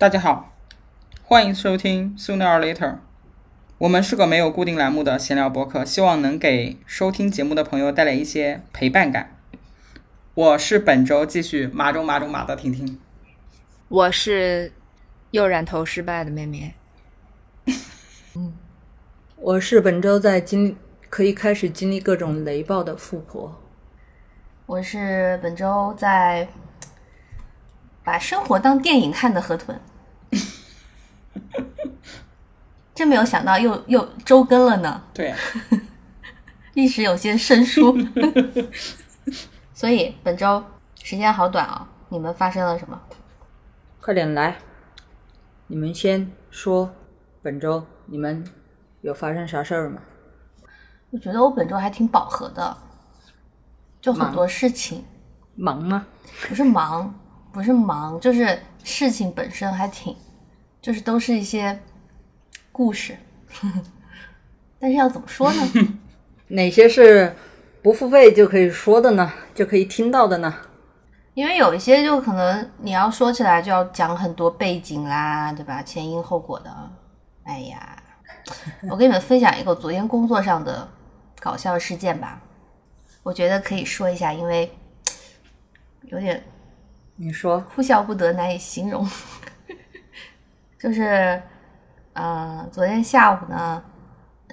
大家好，欢迎收听 Sooner or Later。我们是个没有固定栏目的闲聊博客，希望能给收听节目的朋友带来一些陪伴感。我是本周继续马中马中马的婷婷，我是又染头失败的妹妹。我是本周在经可以开始经历各种雷暴的富婆。我是本周在把生活当电影看的河豚，真没有想到又又周更了呢，对，历史有些生疏，所以本周时间好短啊、你们发生了什么？快点来，你们先说，本周你们有发生啥事儿吗？我觉得我本周还挺饱和的，就很多事情，忙吗？不是忙，不是忙，就是事情本身还挺，就是都是一些故事，但是要怎么说呢？哪些是不付费就可以说的呢？就可以听到的呢？因为有一些就可能你要说起来就要讲很多背景啦，对吧？前因后果的。哎呀，我跟你们分享一个昨天工作上的搞笑事件吧，我觉得可以说一下，因为有点你说，哭笑不得，难以形容。就是，呃，昨天下午呢，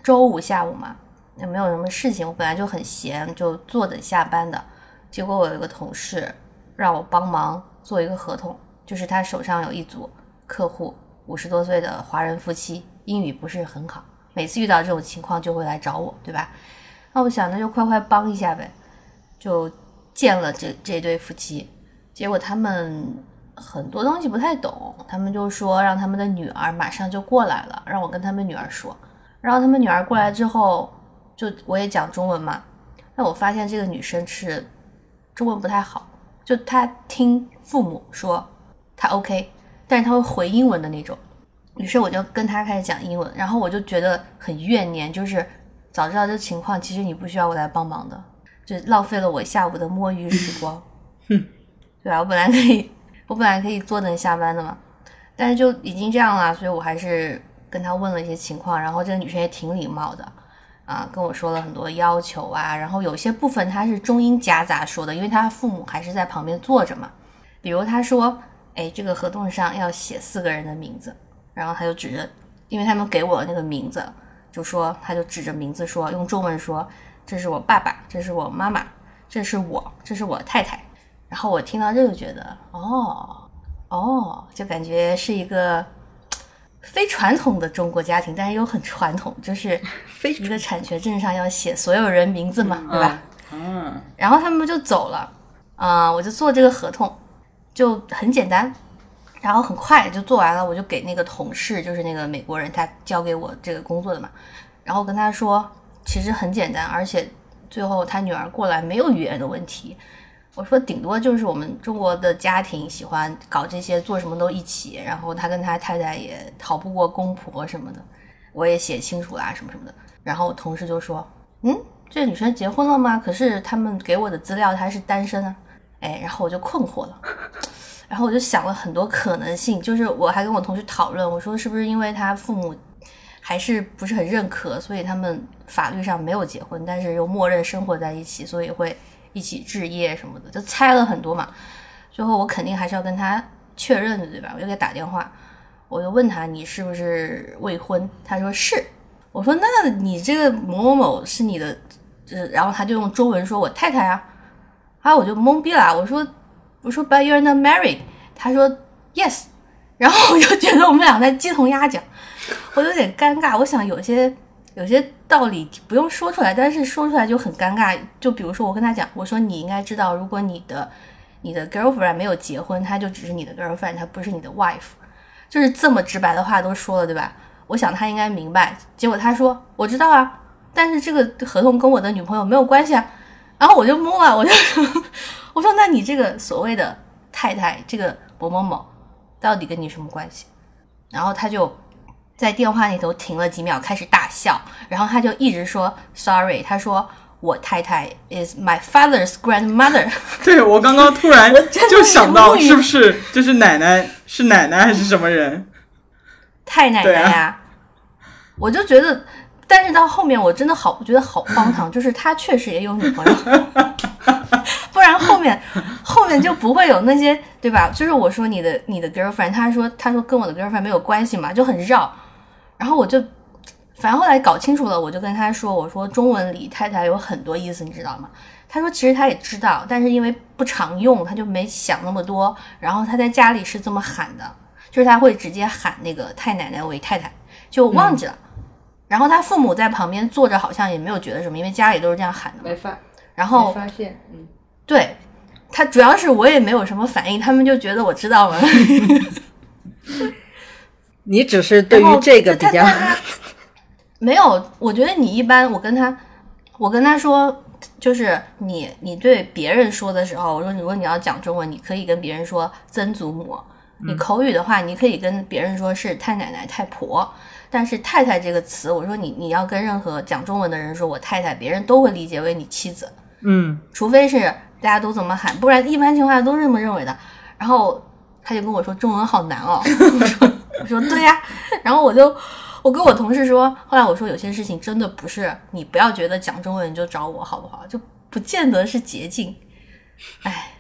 周五下午嘛，也没有什么事情，我本来就很闲，就坐等下班的。结果我有一个同事让我帮忙做一个合同，就是他手上有一组客户，五十多岁的华人夫妻，英语不是很好，每次遇到这种情况就会来找我，对吧？那我想那就快快帮一下呗，就见了这这对夫妻，结果他们很多东西不太懂，他们就说让他们的女儿马上就过来了，让我跟他们女儿说。然后他们女儿过来之后，就我也讲中文嘛，那我发现这个女生是中文不太好，就她听父母说她 OK，但是她会回英文的那种。于是我就跟她开始讲英文，然后我就觉得很怨念，就是早知道这情况，其实你不需要我来帮忙的，就浪费了我下午的摸鱼时光。对吧？我本来可以，我本来可以坐等下班的嘛，但是就已经这样了，所以我还是跟他问了一些情况，然后这个女生也挺礼貌的，啊，跟我说了很多要求啊，然后有些部分她是中英夹杂说的，因为她父母还是在旁边坐着嘛，比如她说，哎，这个合同上要写四个人的名字，然后他就指着，因为他们给我的那个名字，就说他就指着名字说，用中文说，这是我爸爸，这是我妈妈，这是我，这是我太太。然后我听到这个，觉得哦哦，就感觉是一个非传统的中国家庭，但是又很传统，就是 非一个产权证上要写所有人名字嘛，对吧？嗯，然后他们就走了，啊、我就做这个合同，就很简单，然后很快就做完了，我就给那个同事，就是那个美国人，他交给我这个工作的嘛，然后跟他说，其实很简单，而且最后他女儿过来没有语言的问题。我说顶多就是我们中国的家庭喜欢搞这些，做什么都一起，然后他跟他太太也逃不过公婆什么的，我也写清楚啦什么什么的。然后我同事就说，嗯，这女生结婚了吗？可是他们给我的资料她是单身啊，哎，然后我就困惑了，然后我就想了很多可能性，就是我还跟我同事讨论，我说是不是因为他父母还是不是很认可，所以他们法律上没有结婚，但是又默认生活在一起，所以会一起置业什么的，就猜了很多嘛。最后我肯定还是要跟他确认的，对吧？我就给他打电话，我就问他你是不是未婚？他说是。我说那你这个某某某是你的，呃，然后他就用中文说我太太啊，啊我就懵逼了，我说我说 But you're not married，他说 Yes，然后我就觉得我们俩在鸡同鸭讲，我有点尴尬。我想有些有些道理不用说出来，但是说出来就很尴尬。就比如说我跟他讲，我说你应该知道，如果你的你的 girlfriend 没有结婚，她就只是你的 girlfriend，她不是你的 wife，就是这么直白的话都说了，对吧？我想他应该明白。结果他说我知道啊，但是这个合同跟我的女朋友没有关系啊。然后我就懵了，我就我说那你这个所谓的太太，这个某某某，到底跟你什么关系？然后他就在电话那头停了几秒，开始大笑，然后他就一直说 sorry，他说我太太 is my father's grandmother。对我刚刚突然就想到，是不是就是奶奶是奶奶还是什么人？太奶奶对呀、我就觉得，但是到后面我真的好，我觉得好荒唐，就是他确实也有女朋友，不然后面后面就不会有那些对吧？就是我说你的你的 girlfriend，他说他说跟我的 girlfriend 没有关系嘛，就很绕，然后我就。反正后来搞清楚了，我就跟他说：“我说中文里太太有很多意思，你知道吗？”他说：“其实他也知道，但是因为不常用，他就没想那么多。然后他在家里是这么喊的，就是他会直接喊那个太奶奶为太太，就忘记了。然后他父母在旁边坐着，好像也没有觉得什么，因为家里都是这样喊的嘛。没发然后发现，嗯，对他主要是我也没有什么反应，他们就觉得我知道了。你只是对于这个比较没有，我觉得你一般，我跟他，我跟他说，就是你你对别人说的时候，我说如果你要讲中文，你可以跟别人说曾祖母。你口语的话，你可以跟别人说是太奶奶、太婆，但是“太太”这个词，我说你你要跟任何讲中文的人说我太太，别人都会理解为你妻子。嗯，除非是大家都这么喊，不然一般情况下都是这么认为的。然后他就跟我说中文好难哦，我 说我说对呀、然后我就我跟我同事说，后来我说有些事情真的不是你不要觉得讲中文你就找我好不好，就不见得是捷径。哎，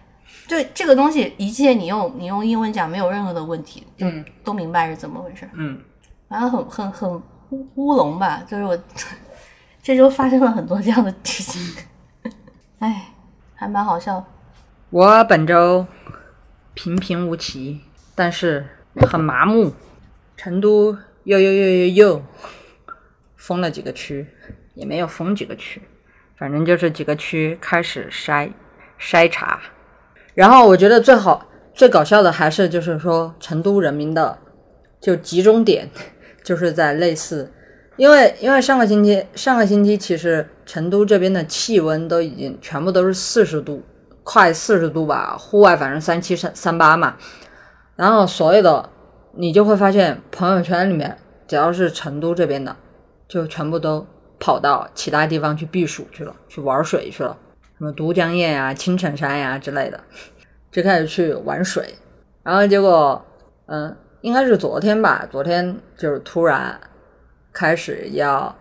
就这个东西，一切你用你用英文讲没有任何的问题，就嗯都明白是怎么回事。嗯，反正很很很乌乌龙吧，就是我 这周发生了很多这样的事情，哎，还蛮好笑。我本周平平无奇，但是很麻木。成都又又又又又封了几个区，也没有封几个区，反正就是几个区开始筛筛查。然后我觉得最好最搞笑的还是就是说成都人民的就集中点就是在类似，因为因为上个星期上个星期其实成都这边的气温都已经全部都是四十度，快四十度吧，户外反正三七三三八嘛，然后所有的你就会发现朋友圈里面只要是成都这边的，就全部都跑到其他地方去避暑去了，去玩水去了，什么都江堰呀、青城山呀之类的，就开始去玩水，然后结果，嗯，应该是昨天吧，昨天就是突然开始要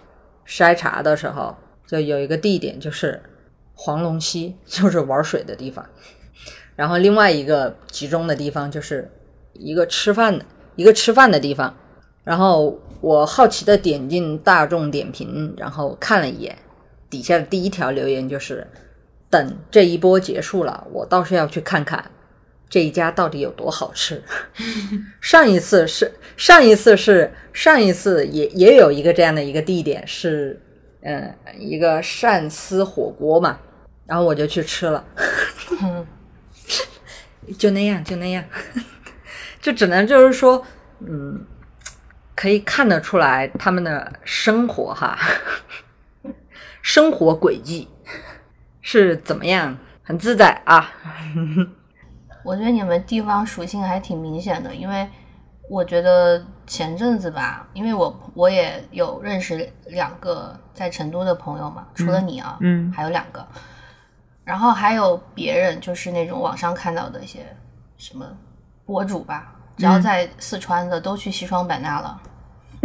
筛查的时候，就有一个地点就是黄龙溪，就是玩水的地方，然后另外一个集中的地方就是一个吃饭的一个吃饭的地方，然后我好奇的点进大众点评，然后看了一眼，底下的第一条留言就是：等这一波结束了，我倒是要去看看这一家到底有多好吃。上一次是上一次是上一次也也有一个这样的一个地点是，嗯，一个鳝丝火锅嘛，然后我就去吃了，就那样就那样，就只能就是说，嗯，可以看得出来他们的生活哈，生活轨迹是怎么样，很自在啊。我觉得你们地方属性还挺明显的，因为我觉得前阵子吧，因为我我也有认识两个在成都的朋友嘛，除了你啊，嗯还有两个，然后还有别人，就是那种网上看到的一些什么博主吧，只要在四川的都去西双版纳了。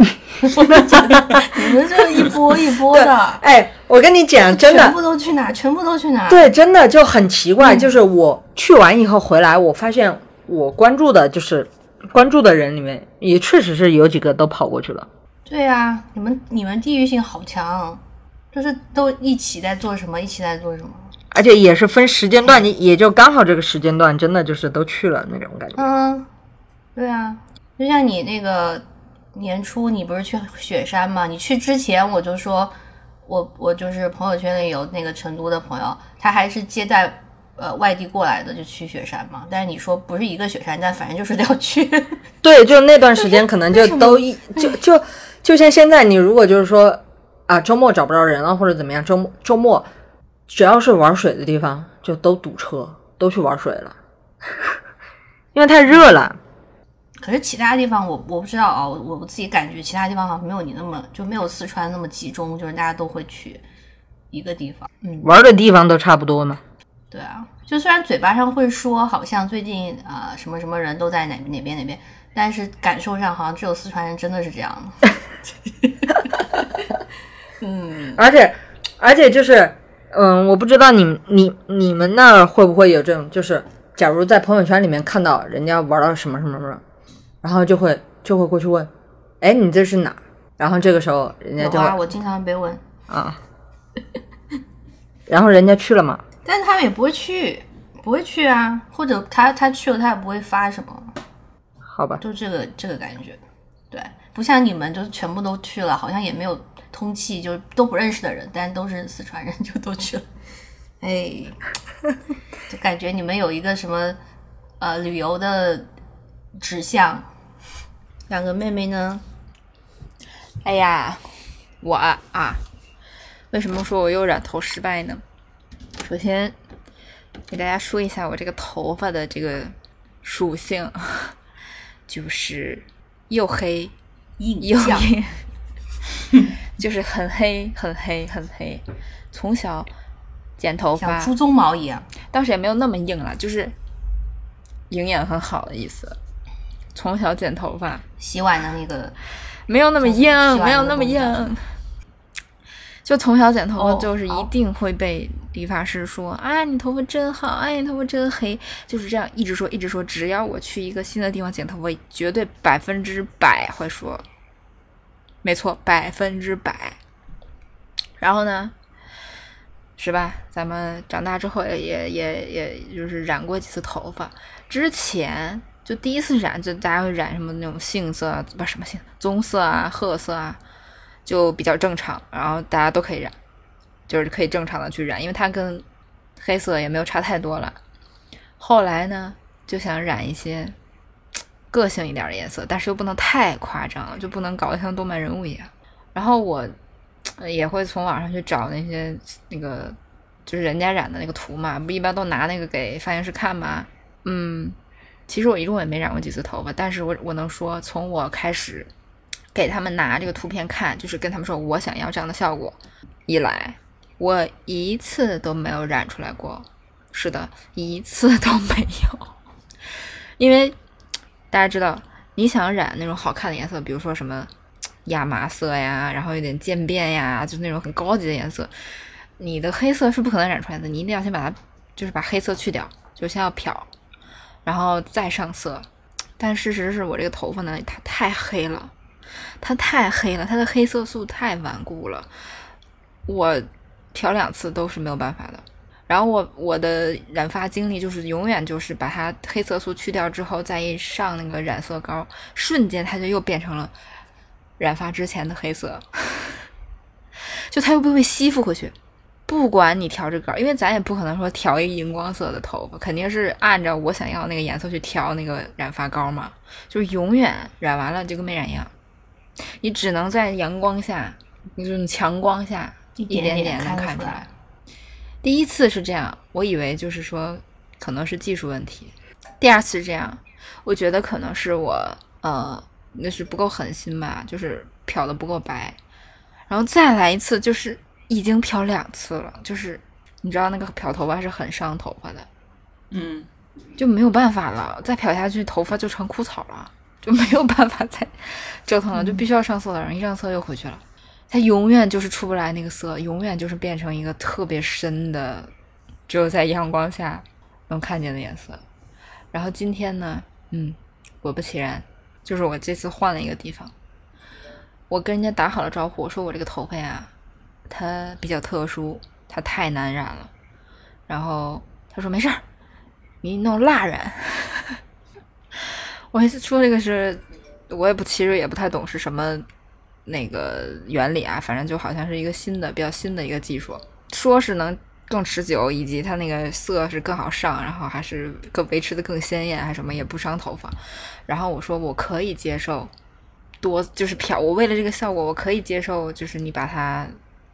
我就觉得你们这一波一波的，哎，我跟你讲，真的全，部都去哪？全部都去哪？对，真的就很奇嗯怪。就是我去完以后回来，我发现我关注的就是关注的人里面，也确实是有几个都跑过去了。对呀、你们你们地域性好强，就是都一起在做什么，一起在做什么。而且也是分时间段，你也就刚好这个时间段，真的就是都去了那种感觉。嗯，对啊，就像你那个年初，你不是去雪山吗？你去之前我就说，我我就是朋友圈里有那个成都的朋友，他还是接待呃外地过来的，就去雪山嘛。但是你说不是一个雪山，但反正就是要去。对，就那段时间可能就都一就就就像现在，你如果就是说啊周末找不着人了或者怎么样，周末周末只要是玩水的地方就都堵车，都去玩水了，因为太热了。可是其他地方我我不知道啊，我我自己感觉其他地方好像没有你那么就没有四川那么集中，就是大家都会去。一个地方。嗯，玩的地方都差不多嘛。对啊，就虽然嘴巴上会说好像最近啊、呃什么什么人都在哪哪边哪边，但是感受上好像只有四川人真的是这样的。嗯，而且，而且就是，嗯，我不知道你们你你们那儿会不会有这种，就是假如在朋友圈里面看到人家玩到什么什么什么，然后就会就会过去问，哎，你这是哪？然后这个时候人家就我经常被问，啊，然后人家去了嘛，但是他们也不会去，不会去啊，或者他他去了他也不会发什么，好吧，就这个这个感觉，对，不像你们就是全部都去了，好像也没有通气，就是都不认识的人，但都是四川人就都去了，哎，就感觉你们有一个什么呃旅游的指向。两个妹妹呢？哎呀，我啊啊，为什么说我又染头失败呢？首先给大家说一下我这个头发的这个属性，就是又黑又硬，就是很黑很黑很黑。从小剪头发像，猪鬃毛一样，倒是也没有那么硬了，就是营养很好的意思。从小剪头发，洗碗的那个没有那么硬没有那么硬。就从小剪头发，哦就是一定会被理发师说：“啊，你头发真好，哎，你头发真黑。”就是这样一直说，一直说。只要我去一个新的地方剪头发，绝对百分之百会说，没错，百分之百。然后呢，是吧？咱们长大之后也也也也就是染过几次头发，之前就第一次染，就大家会染什么那种杏色啊，不什么杏，棕色啊、褐色啊，就比较正常，然后大家都可以染，就是可以正常的去染，因为它跟黑色也没有差太多了。后来呢，就想染一些个性一点的颜色，但是又不能太夸张了，就不能搞得像动漫人物一样。然后我也会从网上去找那些那个就是人家染的那个图嘛，不一般都拿那个给发型师看吗？嗯，其实我一共也没染过几次头发，但是我我能说，从我开始给他们拿这个图片看，就是跟他们说我想要这样的效果以来，我一次都没有染出来过。是的，一次都没有，因为大家知道，你想染那种好看的颜色，比如说什么亚麻色呀，然后有点渐变呀，就是那种很高级的颜色，你的黑色是不可能染出来的，你一定要先把它，就是把黑色去掉，就先要漂，然后再上色。但事实是我这个头发呢，它太黑了，它太黑了，它的黑色素太顽固了，我漂两次都是没有办法的。然后我我的染发经历就是永远就是把它黑色素去掉之后，再一上那个染色膏，瞬间它就又变成了染发之前的黑色，就它又不会吸附回去。不管你调这个膏，因为咱也不可能说调一个荧光色的头发，肯定是按照我想要那个颜色去调那个染发膏嘛，就是永远染完了就跟没染一样。你只能在阳光下，那种强光下一点点能看出来。第一次是这样，我以为就是说可能是技术问题。第二次是这样，我觉得可能是我呃那是不够狠心吧，就是漂的不够白。然后再来一次，就是已经漂两次了，就是你知道那个漂头发是很伤头发的，嗯，就没有办法了，再漂下去头发就成枯草了，就没有办法再折腾了，就必须要上色了，然后一上色又回去了。它永远就是出不来那个色，永远就是变成一个特别深的，只有在阳光下能看见的颜色。然后今天呢，嗯，果不其然，就是我这次换了一个地方，我跟人家打好了招呼，我说我这个头发呀，它比较特殊，它太难染了。然后他说没事儿，你弄蜡染。我说这个是，我也不其实也不太懂是什么那个原理啊，反正就好像是一个新的比较新的一个技术，说是能更持久，以及它那个色是更好上，然后还是更维持的更鲜艳，还什么也不伤头发。然后我说我可以接受多就是漂，我为了这个效果我可以接受，就是你把它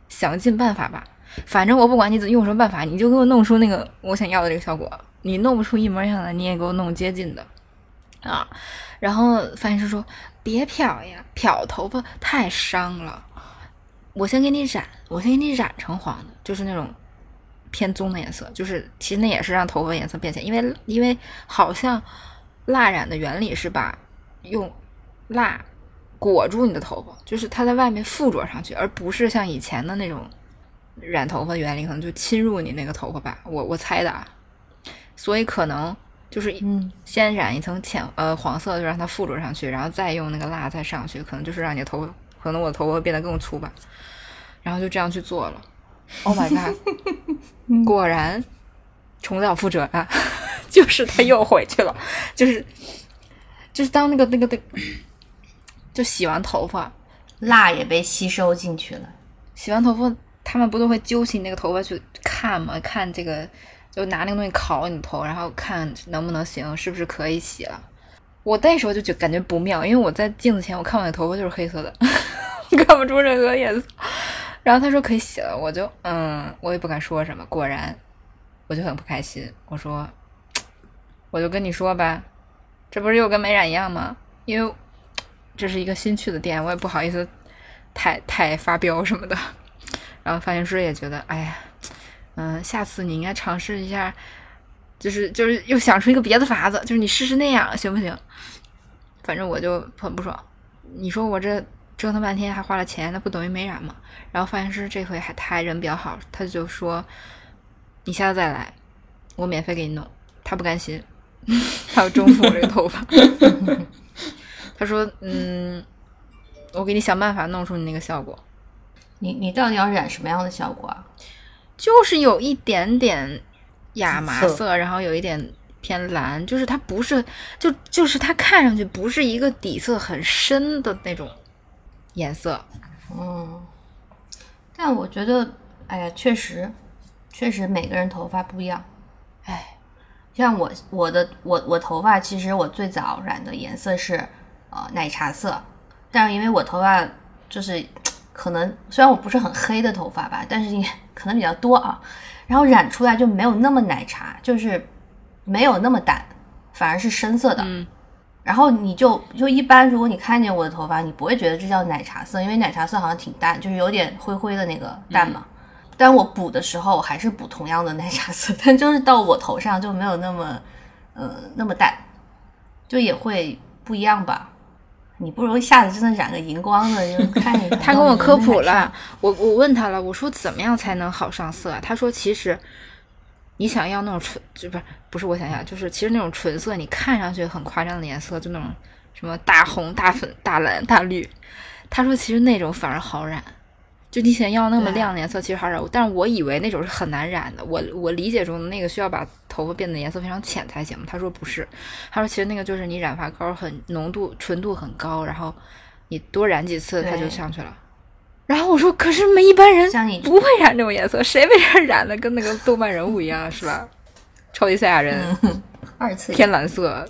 想尽办法吧，反正我不管你怎用什么办法，你就给我弄出那个我想要的这个效果。你弄不出一模一样的，你也给我弄接近的啊。然后发型师说：“别漂呀，漂头发太伤了。”我先给你染，我先给你染成黄的，就是那种偏棕的颜色，就是其实那也是让头发颜色变浅，因为因为好像蜡染的原理是把用蜡裹住你的头发，就是它在外面附着上去，而不是像以前的那种染头发原理，可能就侵入你那个头发吧，我我猜的啊，所以可能就是嗯。先染一层浅呃黄色，就让它附着上去，然后再用那个蜡再上去，可能就是让你的头发，可能我的头发会变得更粗吧，然后就这样去做了。Oh my god！果然重蹈覆辙啊，就是他又回去了，就是就是当那个那个那个，就洗完头发，蜡也被吸收进去了。洗完头发，他们不都会揪起你那个头发去看吗？看这个，就拿那个东西烤你的头，然后看能不能行，是不是可以洗了。我那时候就觉感觉不妙，因为我在镜子前我看我的头发就是黑色的，看不出任何颜色。然后他说可以洗了，我就嗯，我也不敢说什么。果然，我就很不开心。我说，我就跟你说吧，这不是又跟没染一样吗？因为这是一个新去的店，我也不好意思太太发飙什么的。然后发型师也觉得，哎呀，嗯，下次你应该尝试一下，就是就是又想出一个别的法子，就是你试试那样行不行？反正我就很不爽。你说我这折腾半天还花了钱，那不等于没染吗？然后发型师这回还他还人比较好，他就说你下次再来，我免费给你弄。他不甘心，他要征服我这个头发。他说，嗯，我给你想办法弄出你那个效果。你你到底要染什么样的效果啊？就是有一点点亚麻色，色然后有一点偏蓝，就是它不是，就就是它看上去不是一个底色很深的那种颜色。嗯，但我觉得，哎呀，确实，确实每个人头发不一样。哎，像我我的我我头发，其实我最早染的颜色是呃奶茶色，但是因为我头发就是可能虽然我不是很黑的头发吧，但是也可能比较多啊，然后染出来就没有那么奶茶，就是没有那么淡，反而是深色的。嗯然后你就就一般，如果你看见我的头发，你不会觉得这叫奶茶色，因为奶茶色好像挺淡，就是有点灰灰的那个淡嘛。但我补的时候我还是补同样的奶茶色，但就是到我头上就没有那么呃那么淡，就也会不一样吧。你不如一下子真的染个荧光的，就看一 看。他跟我科普了。了，我我问他了，我说怎么样才能好上色啊？他说其实你想要那种纯，就不是不是我想要，就是其实那种纯色，你看上去很夸张的颜色，就那种什么大红、大粉、大蓝、大绿。他说其实那种反而好染，就你想要那么亮的颜色，其实好染。但是我以为那种是很难染的，我我理解中的那个需要把头发变得颜色非常浅才行。他说不是，他说其实那个就是你染发膏很浓度纯度很高，然后你多染几次它就上去了。然后我说，可是没一般人不会染这种颜色，谁被人染的跟那个动漫人物一样，是吧？超级赛亚人，二次天蓝色，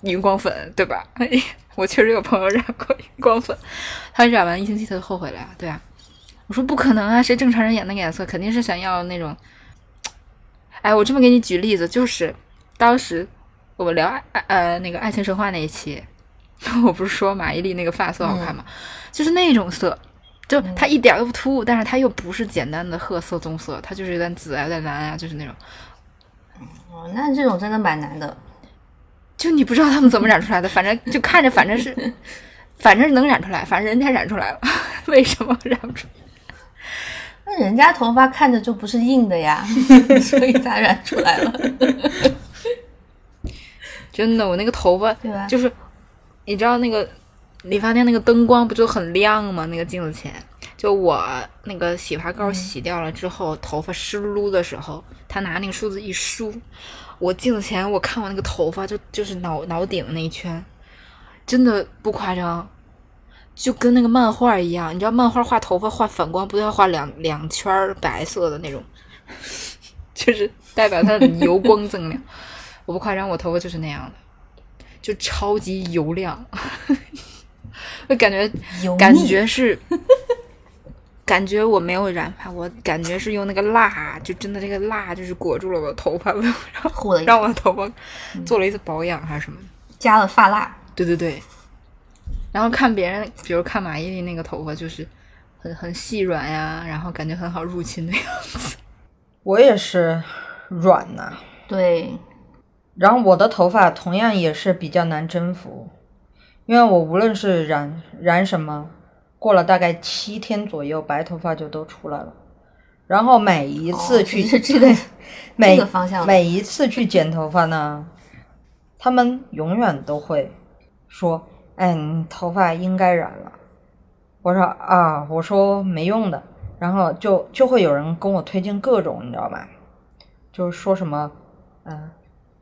荧光粉，对吧？哎，我确实有朋友染过荧光粉，他染完一星期他就后悔了呀，对啊。我说不可能啊，谁正常人染那个颜色，肯定是想要那种。哎，我这么给你举例子，就是当时我们聊爱呃那个爱情神话那一期，我不是说马伊琍那个发色好看吗？就是那种色，就它一点儿都不突兀，但是它又不是简单的褐色、棕色，它就是有点紫啊、有点蓝啊，就是那种。哦，那这种真的蛮难的。就你不知道他们怎么染出来的，反正就看着反正是，反正能染出来，反正人家染出来了，为什么染不出来？那人家头发看着就不是硬的呀，所以才染出来了。真的，我那个头发对吧就是，你知道那个理发店那个灯光不就很亮吗？那个镜子前，就我那个洗发膏洗掉了之后，头发湿漉漉的时候，他拿那个梳子一梳，我镜子前我看我那个头发就就是脑脑顶那一圈，真的不夸张。就跟那个漫画一样，你知道漫画画头发画反光，不都要画两两圈白色的那种，就是代表它的油光锃亮。我不夸张，我头发就是那样的，就超级油亮，我感觉感觉是，感觉我没有染发，我感觉是用那个蜡，就真的这个蜡就是裹住了我的头发，然后让我的头发做了一次保养还是什么。加了发蜡，对对对，然后看别人，比如看马伊琍那个头发就是很很很细软呀，然后感觉很好入侵的样子。我也是软呐、对，然后我的头发同样也是比较难征服，因为我无论是染染什么，过了大概七天左右，白头发就都出来了。然后每一次哦去、是这个 每这个方向每一次去剪头发呢，他们永远都会说：“哎，你头发应该染了。”我说啊，我说没用的，然后就就会有人跟我推荐各种，你知道吧？就是说什么，嗯、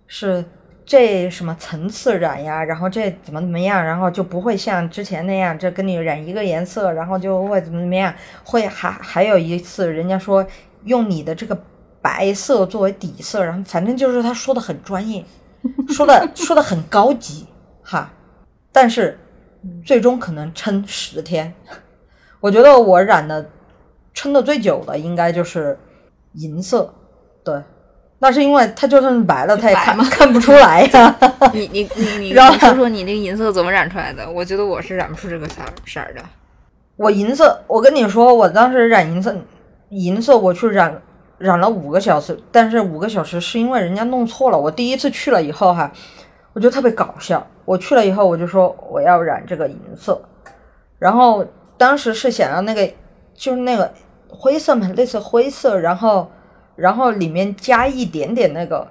是这什么层次染呀，然后这怎么怎么样，然后就不会像之前那样，这跟你染一个颜色，然后就会怎么怎么样，会还还有一次人家说用你的这个白色作为底色，然后反正就是他说的很专业，说的说的很高级哈，但是最终可能撑十天。我觉得我染的撑的最久的应该就是银色，对，那是因为它就算是白了，它也看看不出来呀、你你你你 然后你说说你那个银色怎么染出来的？我觉得我是染不出这个色儿色儿的。我银色，我跟你说，我当时染银色，银色我去染染了五个小时，但是五个小时是因为人家弄错了。我第一次去了以后哈，我觉得特别搞笑。我去了以后，我就说我要染这个银色，然后当时是想要那个就是那个灰色嘛，类似灰色，然后然后里面加一点点那个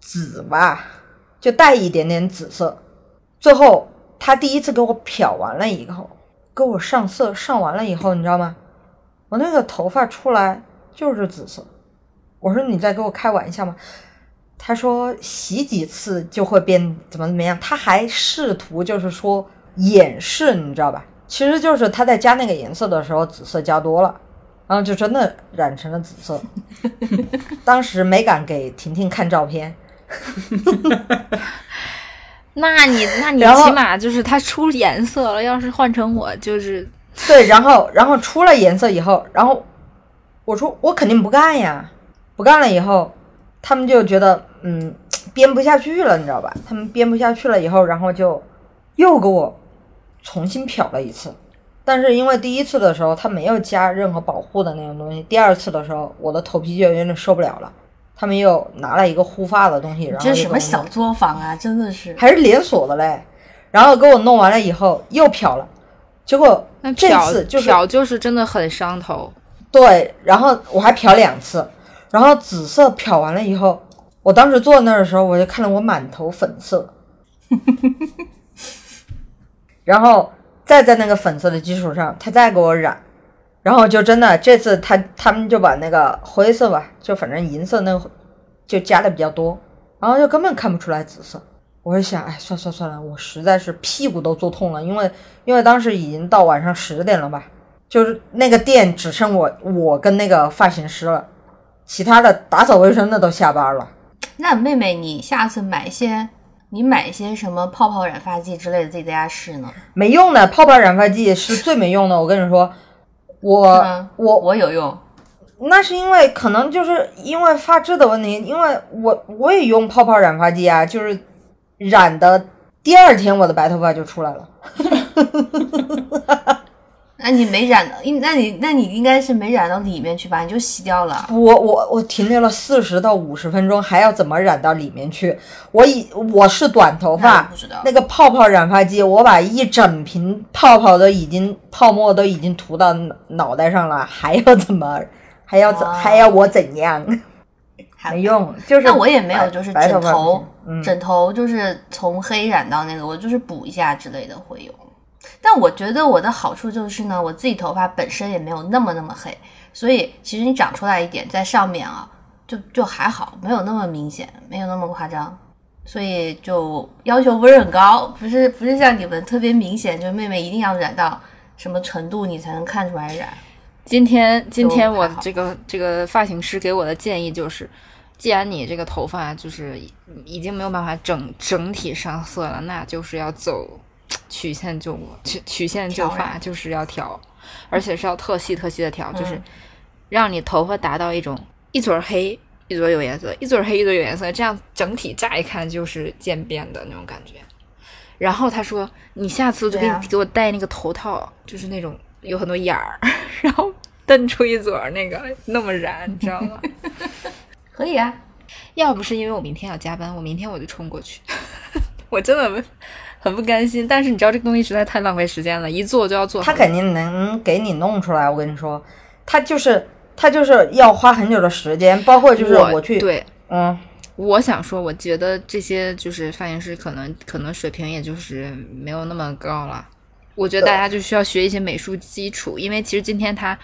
紫吧，就带一点点紫色。最后他第一次给我漂完了以后，给我上色上完了以后，你知道吗？我那个头发出来就是紫色。我说你在给我开玩笑吗？他说洗几次就会变怎么怎么样，他还试图就是说掩饰，你知道吧？其实就是他在加那个颜色的时候，紫色加多了，然后就真的染成了紫色。当时没敢给婷婷看照片，那你那你起码就是它出颜色了，要是换成我就是对，然后然后出了颜色以后，然后我说我肯定不干呀，不干了以后，他们就觉得嗯编不下去了，你知道吧？他们编不下去了以后，然后就又给我重新漂了一次。但是因为第一次的时候他没有加任何保护的那种东西，第二次的时候我的头皮就有点受不了了，他们又拿了一个护发的东西，然后这是给我弄什么小作坊啊，真的是。还是连锁的嘞，然后给我弄完了以后又漂了，结果这次就是漂就是真的很伤头。对，然后我还漂两次，然后紫色漂完了以后，我当时坐那儿的时候，我就看到我满头粉色，然后再在那个粉色的基础上，他再给我染，然后就真的这次他他们就把那个灰色吧，就反正银色那个就加的比较多，然后就根本看不出来紫色。我就想，哎，算算算了，我实在是屁股都坐痛了，因为因为当时已经到晚上十点了吧，就是那个店只剩我我跟那个发型师了，其他的打扫卫生的都下班了。那妹妹，你下次买一些，你买一些什么泡泡染发剂之类的，自己在家试呢？没用的，泡泡染发剂是最没用的。我跟你说，我嗯我我有用，那是因为可能就是因为发质的问题，因为我我也用泡泡染发剂啊，就是染的第二天我的白头发就出来了。那你没染，应那你那你应该是没染到里面去吧？你就洗掉了。我我我停留了四十到五十分钟，还要怎么染到里面去？我以我是短头发那个泡泡染发剂，我把一整瓶泡泡都已经泡沫都已经涂到脑脑袋上了，还要怎么？还要怎哇还要我怎样？没用，就是那我也没有，就是枕头枕头就是从黑染到那个，我就是补一下之类的会有。但我觉得我的好处就是呢，我自己头发本身也没有那么那么黑，所以其实你长出来一点在上面啊，就就还好，没有那么明显，没有那么夸张，所以就要求不是很高，不是不是像你们特别明显，就是妹妹一定要染到什么程度你才能看出来染。今天今天我这个这个发型师给我的建议就是，既然你这个头发就是已已经没有办法整整体上色了，那就是要走曲线救曲曲线救发，就是要调，而且是要特细特细的调，就是嗯让你头发达到一种一撮儿黑一撮儿有颜色，一撮儿黑一撮有颜色，这样整体乍一看就是渐变的那种感觉。然后他说：“你下次就给你、啊给我戴那个头套，就是那种有很多眼儿，然后瞪出一撮儿那个那么燃，你知道吗？可以啊，要不是因为我明天要加班，我明天我就冲过去。我真的很不甘心，但是你知道这个东西实在太浪费时间了，一做就要做。他肯定能给你弄出来，我跟你说，他就是他就是要花很久的时间，包括就是我去，对，嗯，我想说，我觉得这些就是发型师可能可能水平也就是没有那么高了。我觉得大家就需要学一些美术基础，因为其实今天他，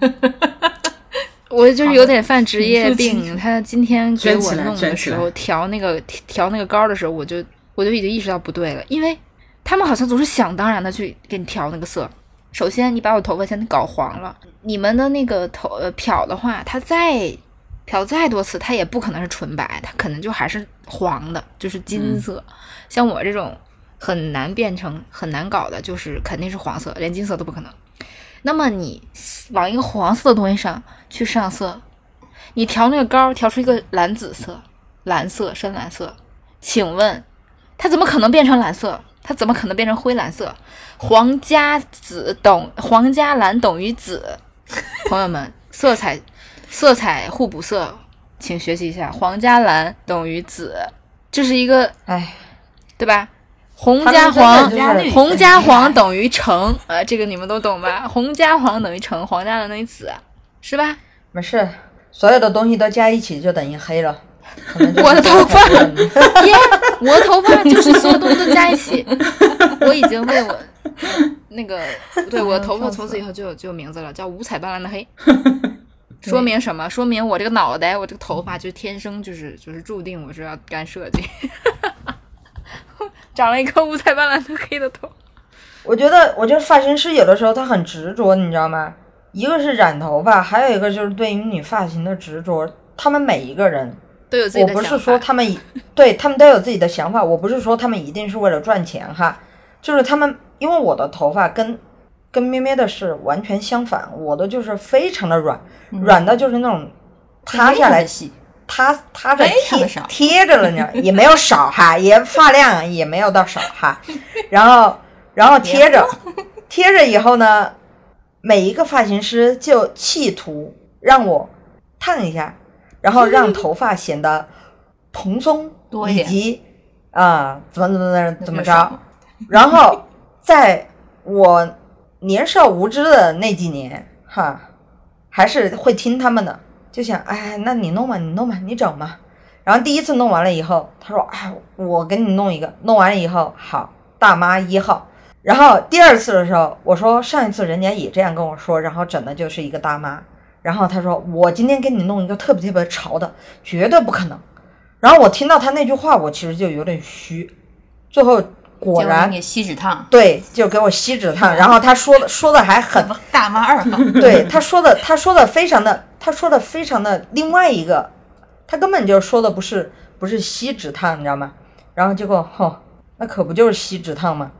我就是有点犯职业病。他今天给我弄的时候，调那个调那个膏的时候，我就我就已经意识到不对了，因为他们好像总是想当然的去给你调那个色。首先，你把我头发先搞黄了，你们的那个头呃漂的话，它再漂再多次，它也不可能是纯白，它可能就还是黄的，就是金色。像我这种。很难变成很难搞的，就是肯定是黄色，连金色都不可能。那么你往一个黄色的东西上去上色，你调那个膏调出一个蓝紫色、蓝色、深蓝色，请问它怎么可能变成蓝色？它怎么可能变成灰蓝色？黄加紫等黄加蓝等于紫，朋友们，色彩色彩互补色，请学习一下，黄加蓝等于紫，这是一个哎，对吧？红加黄，红加黄等于橙，呃，这个你们都懂吧？红加黄等于橙，黄加蓝等于紫，是吧？没事，所有的东西都加一起就等于黑了。我的头发，耶，我的头发就是所有东西都加一起。我已经为我那个，对我的头发从此以后就有就有名字了，叫五彩斑斓的黑。说明什么？说明我这个脑袋，我这个头发就天生就是就是注定我是要干设计。长了一个五彩斑斓的黑的头，我觉得，我觉得发型师有的时候他很执着，你知道吗？一个是染头发，还有一个就是对于你发型的执着。他们每一个人都有自己的想法。我不是说他们，对他们都有自己的想法。我不是说他们一定是为了赚钱哈，就是他们，因为我的头发跟跟咩咩的是完全相反，我的就是非常的软，软的就是那种塌下来细。它它的贴贴着了呢，也没有少哈，也发量也没有到少哈，然后然后贴着贴着以后呢，每一个发型师就企图让我烫一下，然后让头发显得蓬松，以及啊怎么怎么怎么怎么着，然后在我年少无知的那几年哈，还是会听他们的。就想，哎，那你弄吧，你弄吧，你整吧。然后第一次弄完了以后，他说，哎，我给你弄一个。弄完了以后，好，大妈一号。然后第二次的时候，我说上一次人家也这样跟我说，然后整的就是一个大妈。然后他说，我今天给你弄一个特别特别潮的，绝对不可能。然后我听到他那句话，我其实就有点虚。最后果然给锡纸烫，对，就给我锡纸烫。然后他说的说的还很大妈二号，对，他说的他说的非常的。他说的非常的另外一个，他根本就说的不是不是锡纸烫，你知道吗？然后结果，吼，那可不就是锡纸烫吗？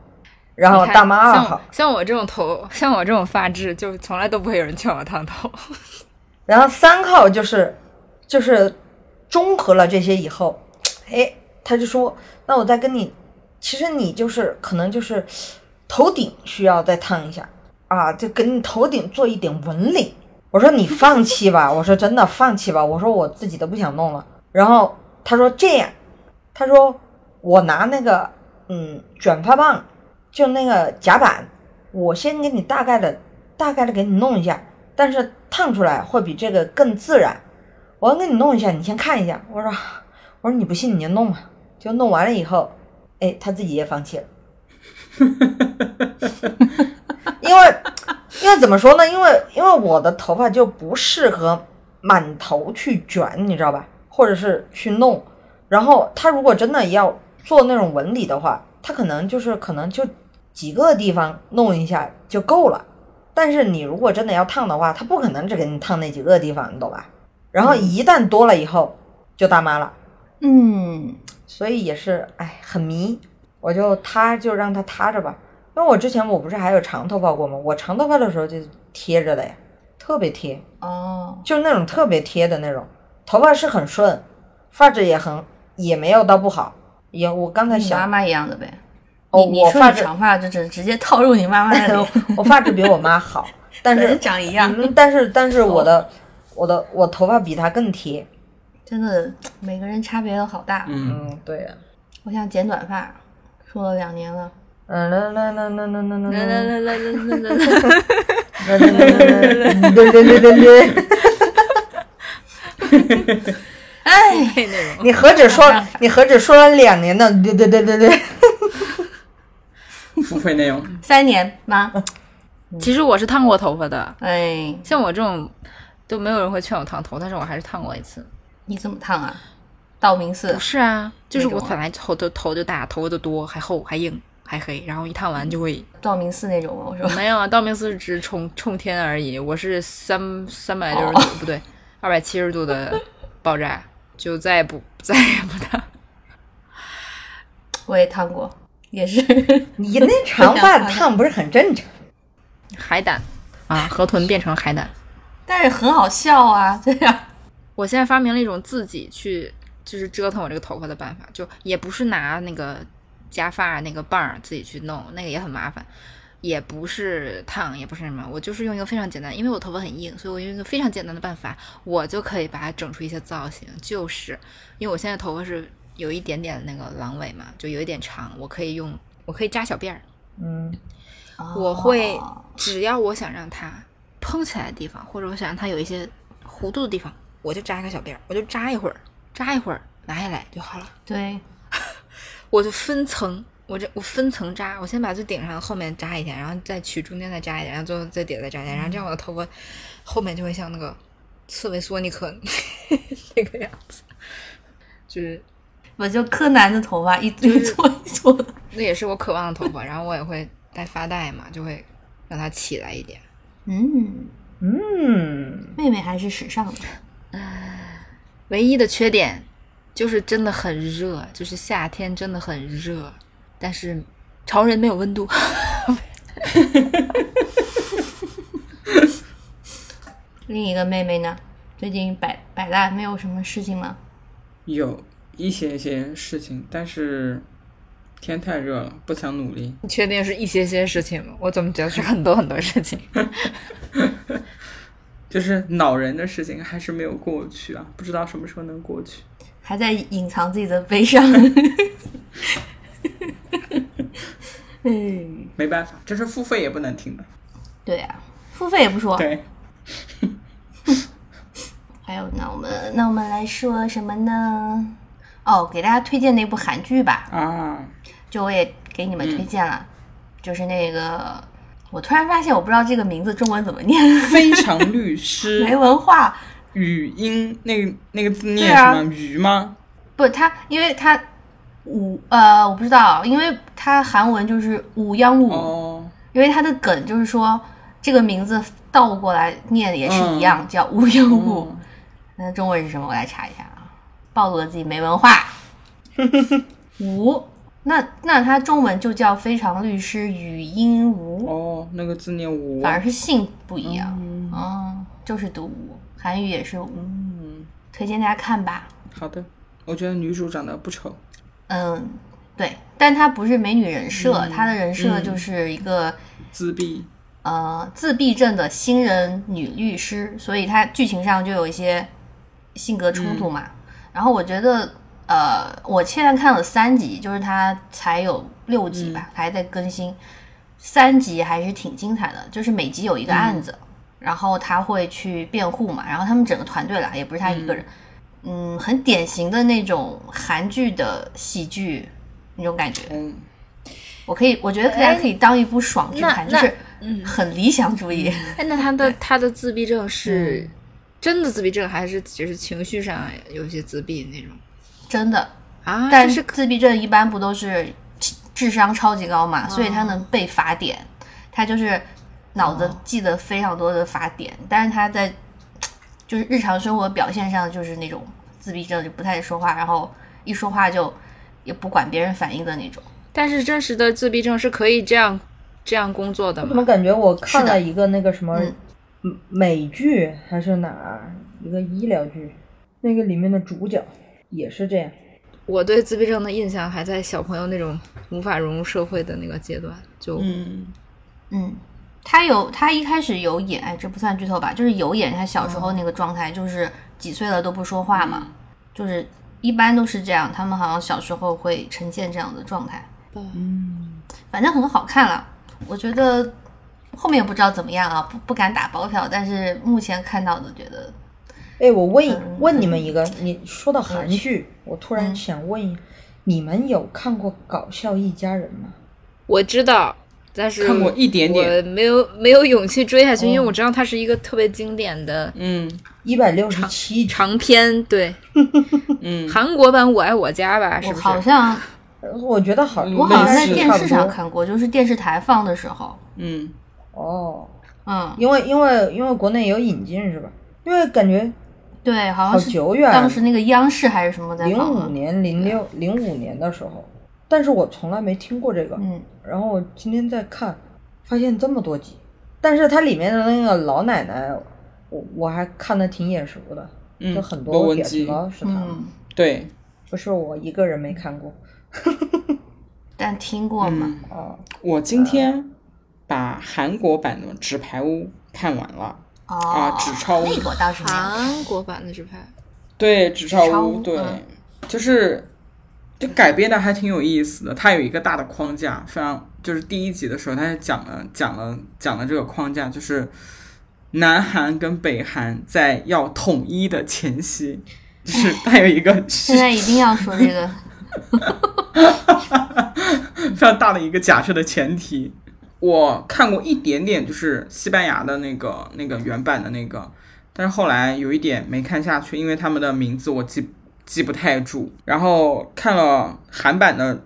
然后大妈二号，像我这种头，像我这种发质，就从来都不会有人劝我烫头。然后三号就是就是综合了这些以后，哎，他就说，那我再跟你，其实你就是可能就是头顶需要再烫一下啊，就给你头顶做一点纹理。我说你放弃吧，我说真的放弃吧，我说我自己都不想弄了。然后他说这样，他说我拿那个嗯卷发棒，就那个夹板，我先给你大概的大概的给你弄一下，但是烫出来会比这个更自然。我要给你弄一下，你先看一下。我说 我说你不信你就弄吧，就弄完了以后，哎，他自己也放弃了，因为。因为怎么说呢？因为因为我的头发就不适合满头去卷，你知道吧？或者是去弄。然后他如果真的要做那种纹理的话，他可能就是可能就几个地方弄一下就够了。但是你如果真的要烫的话，他不可能只给你烫那几个地方，你懂吧？然后一旦多了以后就大妈了。嗯，所以也是哎很迷，我就塌就让他塌着吧。因为我之前我不是还有长头发过吗？我长头发的时候就贴着的呀，特别贴哦，就是那种特别贴的那种，头发是很顺，发质也很也没有到不好。也我刚才想妈妈一样的呗，哦，你你说我发长发，就直直接套入你妈妈的脸，我发质比我妈好，但是长一样，嗯但是但是我的我的我头发比她更贴。真的每个人差别都好大。嗯，嗯，对呀、我想剪短发，说了两年了。嗯啦啦啦啦啦啦啦来来啦来来来来来，啦啦啦对对对对对，哎。你何止说了，你何止说了两年呢？对对对对对，付费内容，三年吗？其实我是烫过头发的，哎，像我这种都没有人会劝我烫头，但是我还是烫过一次。你怎么烫啊？道明寺不是啊，就是我本来头头头就大，头发就多，还厚还硬还黑，然后一烫完就会道明寺那种吗？我说没有啊，道明寺只冲冲天而已，我是三三百六十度、哦不对，二百七十度的爆炸，就再也不 再也不烫。我也烫过，也是 你那长发烫不是很正常？海胆啊，河豚变成海胆。但是很好笑啊，这样。我现在发明了一种自己去就是折腾我这个头发的办法，就也不是拿那个夹发那个棒儿自己去弄，那个也很麻烦，也不是烫，也不是什么，我就是用一个非常简单，因为我头发很硬，所以我用一个非常简单的办法，我就可以把它整出一些造型，就是因为我现在头发是有一点点那个狼尾嘛，就有一点长，我可以用，我可以扎小辫儿，嗯，我会哦只要我想让它蓬起来的地方，或者我想让它有一些弧度的地方，我就扎一个小辫儿，我就扎一会儿，扎一会儿，拿下来就好了。对，我就分层，我这我分层扎，我先把最顶上后面扎一下，然后再取中间再扎一点，然后最后最底再扎一下，然后这样我的头发后面就会像那个刺猬索尼克 那个样子，就是我就柯南的头发一一撮一撮的。那也是我渴望的头发，然后我也会戴发带嘛，就会让它起来一点。嗯，嗯，妹妹还是时尚的。唯一的缺点就是真的很热，就是夏天真的很热，但是潮人没有温度。另一个妹妹呢？最近摆摆烂，没有什么事情吗？有一些些事情，但是天太热了，不想努力。你确定是一些些事情吗？我怎么觉得是很多很多事情？就是恼人的事情还是没有过去啊，不知道什么时候能过去。还在隐藏自己的悲伤。嗯，没办法，这是付费也不能听的。对啊，付费也不说。对，还有，那我们那我们来说什么呢？哦，给大家推荐那部韩剧吧，啊，就我也给你们推荐了，就是那个，我突然发现我不知道这个名字中文怎么念，非常律师 没文化。语音那个那个字念什么？鱼吗？不，它因为它五呃，我不知道，因为它韩文就是五央五，哦，因为它的梗就是说这个名字倒过来念也是一样，叫无央五。嗯那中文是什么？我来查一下啊，暴露了自己没文化。吴，那那他中文就叫非常律师语音吴，哦，那个字念吴。反而是姓不一样，嗯嗯，就是读吴，韩语也是无，嗯，推荐大家看吧。好的，我觉得女主长得不丑。嗯，对，但她不是美女人设，嗯她的人设嗯就是一个、自闭，呃自闭症的新人女律师，所以她剧情上就有一些性格冲突嘛。然后我觉得，呃，我现在看了三集，就是它才有六集吧，还在更新，三集还是挺精彩的，就是每集有一个案子，然后他会去辩护嘛，然后他们整个团队啦，也不是他一个人。嗯，很典型的那种韩剧的喜剧那种感觉，嗯，我可以，我觉得大家可以当一部爽剧看，就那是很理想主义。哎，那他的他的自闭症是真的自闭症，还是只是情绪上有些自闭那种真的，啊？但是自闭症一般不都是智商超级高嘛，所以他能背法典，他就是脑子记得非常多的法典，但是他在就是日常生活表现上就是那种自闭症，就不太说话，然后一说话就也不管别人反应的那种。但是真实的自闭症是可以这样这样工作的吗怎么？感觉我看是的了一个那个什么美剧还是哪儿一个医疗剧，那个里面的主角也是这样。我对自闭症的印象还在小朋友那种无法融入社会的那个阶段，就嗯嗯，他有他一开始有演，哎，这不算剧透吧？就是有演他小时候那个状态，就是几岁了都不说话嘛，就是一般都是这样，他们好像小时候会呈现这样的状态。嗯，反正很好看了，我觉得后面不知道怎么样啊，不不敢打包票，但是目前看到的觉得，哎，我问嗯问你们一个，你说到韩剧，我突然嗯。想问，你们有看过《搞笑一家人》吗？我知道，但是看过一点点。我没有没有勇气追下去，因为哦。我知道它是一个特别经典的嗯。一百六十七，长篇，对，嗯，韩国版《我爱我家》吧，是不是？好像我觉得好，嗯我好像在电视上看过，就是电视台放的时候，嗯哦，嗯，因为因为因为国内有引进是吧？因为感觉对，好好像是久远，当时那个央视还是什么在零五，年、零六、零五年的时候，但是我从来没听过这个。嗯，然后我今天在看，发现这么多集，但是它里面的那个老奶奶，我我还看的挺眼熟的，嗯就很多表文姬情包是他们，嗯，对，不是我一个人没看过。但听过嘛，嗯，哦，我今天把韩国版的《纸牌屋》看完了。哦，啊纸钞那个我倒是没有看，韩国版的纸牌，对，纸钞屋，纸钞屋对，嗯就是就改编的还挺有意思的。它有一个大的框架，非常就是第一集的时候，它就讲了讲了讲了这个框架，就是南韩跟北韩在要统一的前夕，就是它有一个现在一定要说这个，非常大的一个假设的前提。我看过一点点，就是西班牙的那个那个原版的那个，但是后来有一点没看下去，因为他们的名字我记记不太住。然后看了韩版的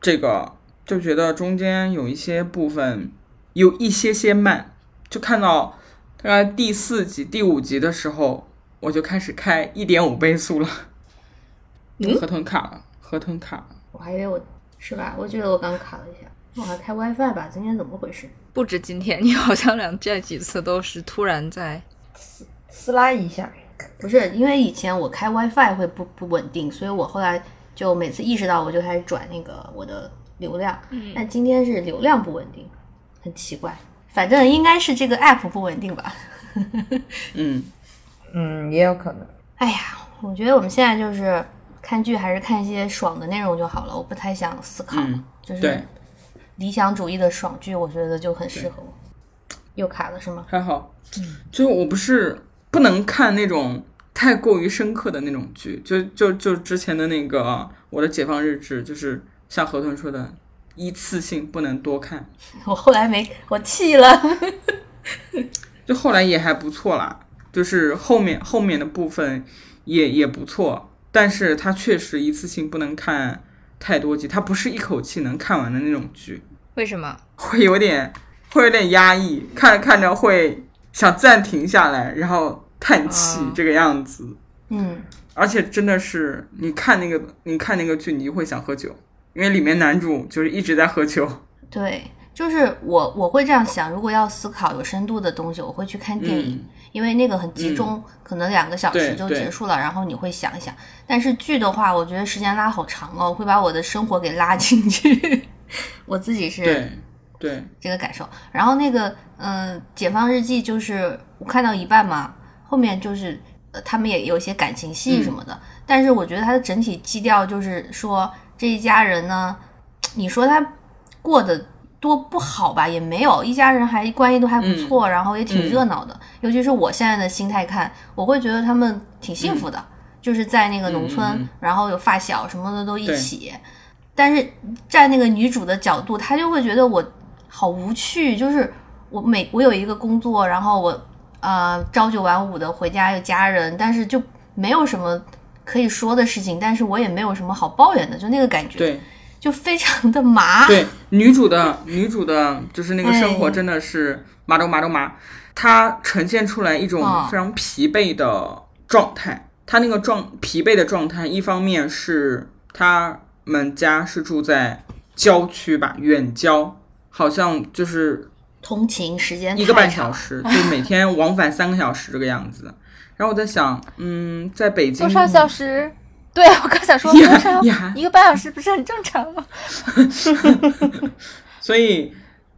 这个，就觉得中间有一些部分有一些些慢，就看到大概第四集、第五集的时候，我就开始开一点五倍速了，嗯河豚卡了，河豚卡了。我还以为我是吧？我觉得我刚卡了一下，我还开 WiFi 吧？今天怎么回事？不止今天，你好像两这几次都是突然在撕撕拉一下，不是因为以前我开 WiFi 会不不稳定，所以我后来就每次意识到我就开始转那个我的流量。嗯但今天是流量不稳定，很奇怪。反正应该是这个 app 不稳定吧。嗯，嗯，也有可能。哎呀，我觉得我们现在就是看剧还是看一些爽的内容就好了，我不太想思考，嗯就是对理想主义的爽剧，我觉得就很适合我。又卡了是吗？还好，就我不是不能看那种太过于深刻的那种剧，就就就之前的那个《我的解放日志》，就是像河豚说的，一次性不能多看。我后来没，我弃了。就后来也还不错啦，就是后面后面的部分也也不错，但是它确实一次性不能看太多集，它不是一口气能看完的那种剧，为什么？会有点会有点压抑，看着看着会想暂停下来，然后叹气啊这个样子。嗯，而且真的是，你看那个你看那个剧，你就会想喝酒，因为里面男主就是一直在喝酒。对，就是我我会这样想，如果要思考有深度的东西，我会去看电影，因为那个很集中，可能两个小时就结束了，然后你会想一想。但是剧的话，我觉得时间拉好长哦，会把我的生活给拉进去。我自己是对对，这个感受。然后那个，嗯、解放日记》就是我看到一半嘛，后面就是呃，他们也有一些感情戏什么的，但是我觉得它的整体基调就是说这一家人呢，你说他过得多不好吧，也没有，一家人还关系都还不错，然后也挺热闹的。尤其是我现在的心态看，我会觉得他们挺幸福的，就是在那个农村，然后有发小什么的都一起。但是站那个女主的角度，她就会觉得我好无趣，就是我每我有一个工作，然后我呃朝九晚五的回家有家人，但是就没有什么可以说的事情，但是我也没有什么好抱怨的，就那个感觉，对就非常的麻。对，女主的女主的就是那个生活哎真的是麻都麻都麻，她呈现出来一种哦非常疲惫的状态。她那个状疲惫的状态，一方面是他们家是住在郊区吧，远郊，好像就是通勤时间一个半小时，就每天往返三个小时这个样子。然后我在想，嗯，在北京多少小时？对，我刚想说，一个半小时不是很正常吗？所以，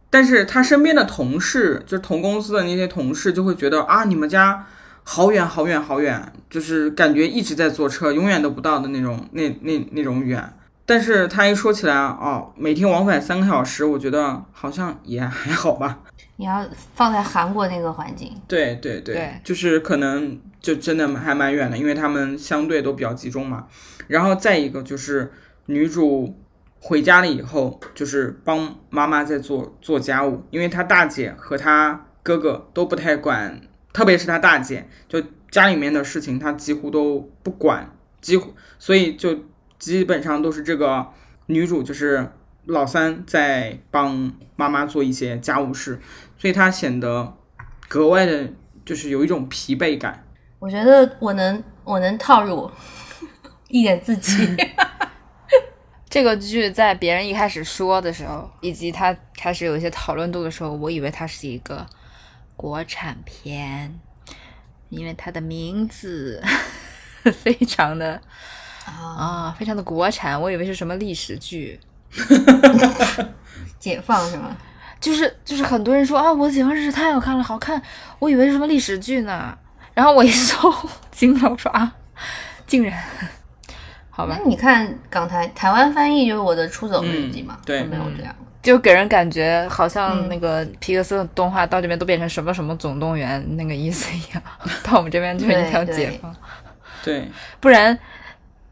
但是他身边的同事，就是同公司的那些同事，就会觉得啊，你们家好远好远好远，就是感觉一直在坐车，永远都不到的那种，那那那种远。但是他一说起来，哦，每天往返三个小时，我觉得好像也还好吧。你要放在韩国那个环境，对对对，对就是可能就真的还蛮远的，因为他们相对都比较集中嘛。然后再一个就是女主回家了以后，就是帮妈妈在做做家务，因为她大姐和她哥哥都不太管，特别是她大姐，就家里面的事情她几乎都不管，几乎所以就基本上都是这个女主就是老三在帮妈妈做一些家务事，所以她显得格外的，就是有一种疲惫感。我觉得我能我能套入 一点自己。这个剧在别人一开始说的时候，以及他开始有一些讨论度的时候，我以为它是一个国产片，因为它的名字 非常的啊，非常的国产，我以为是什么历史剧。解放是吗？就是就是很多人说啊，我解放日志太好看了，好看，我以为是什么历史剧呢。然后我一搜，惊了，我说啊，竟然，好吧那，你看港台台湾翻译就是我的出走日记嘛，嗯对就没有这样。就给人感觉好像嗯那个皮克斯的动画到这边都变成什么什么总动员那个意思一样，到我们这边就是一条对解放，对，不然，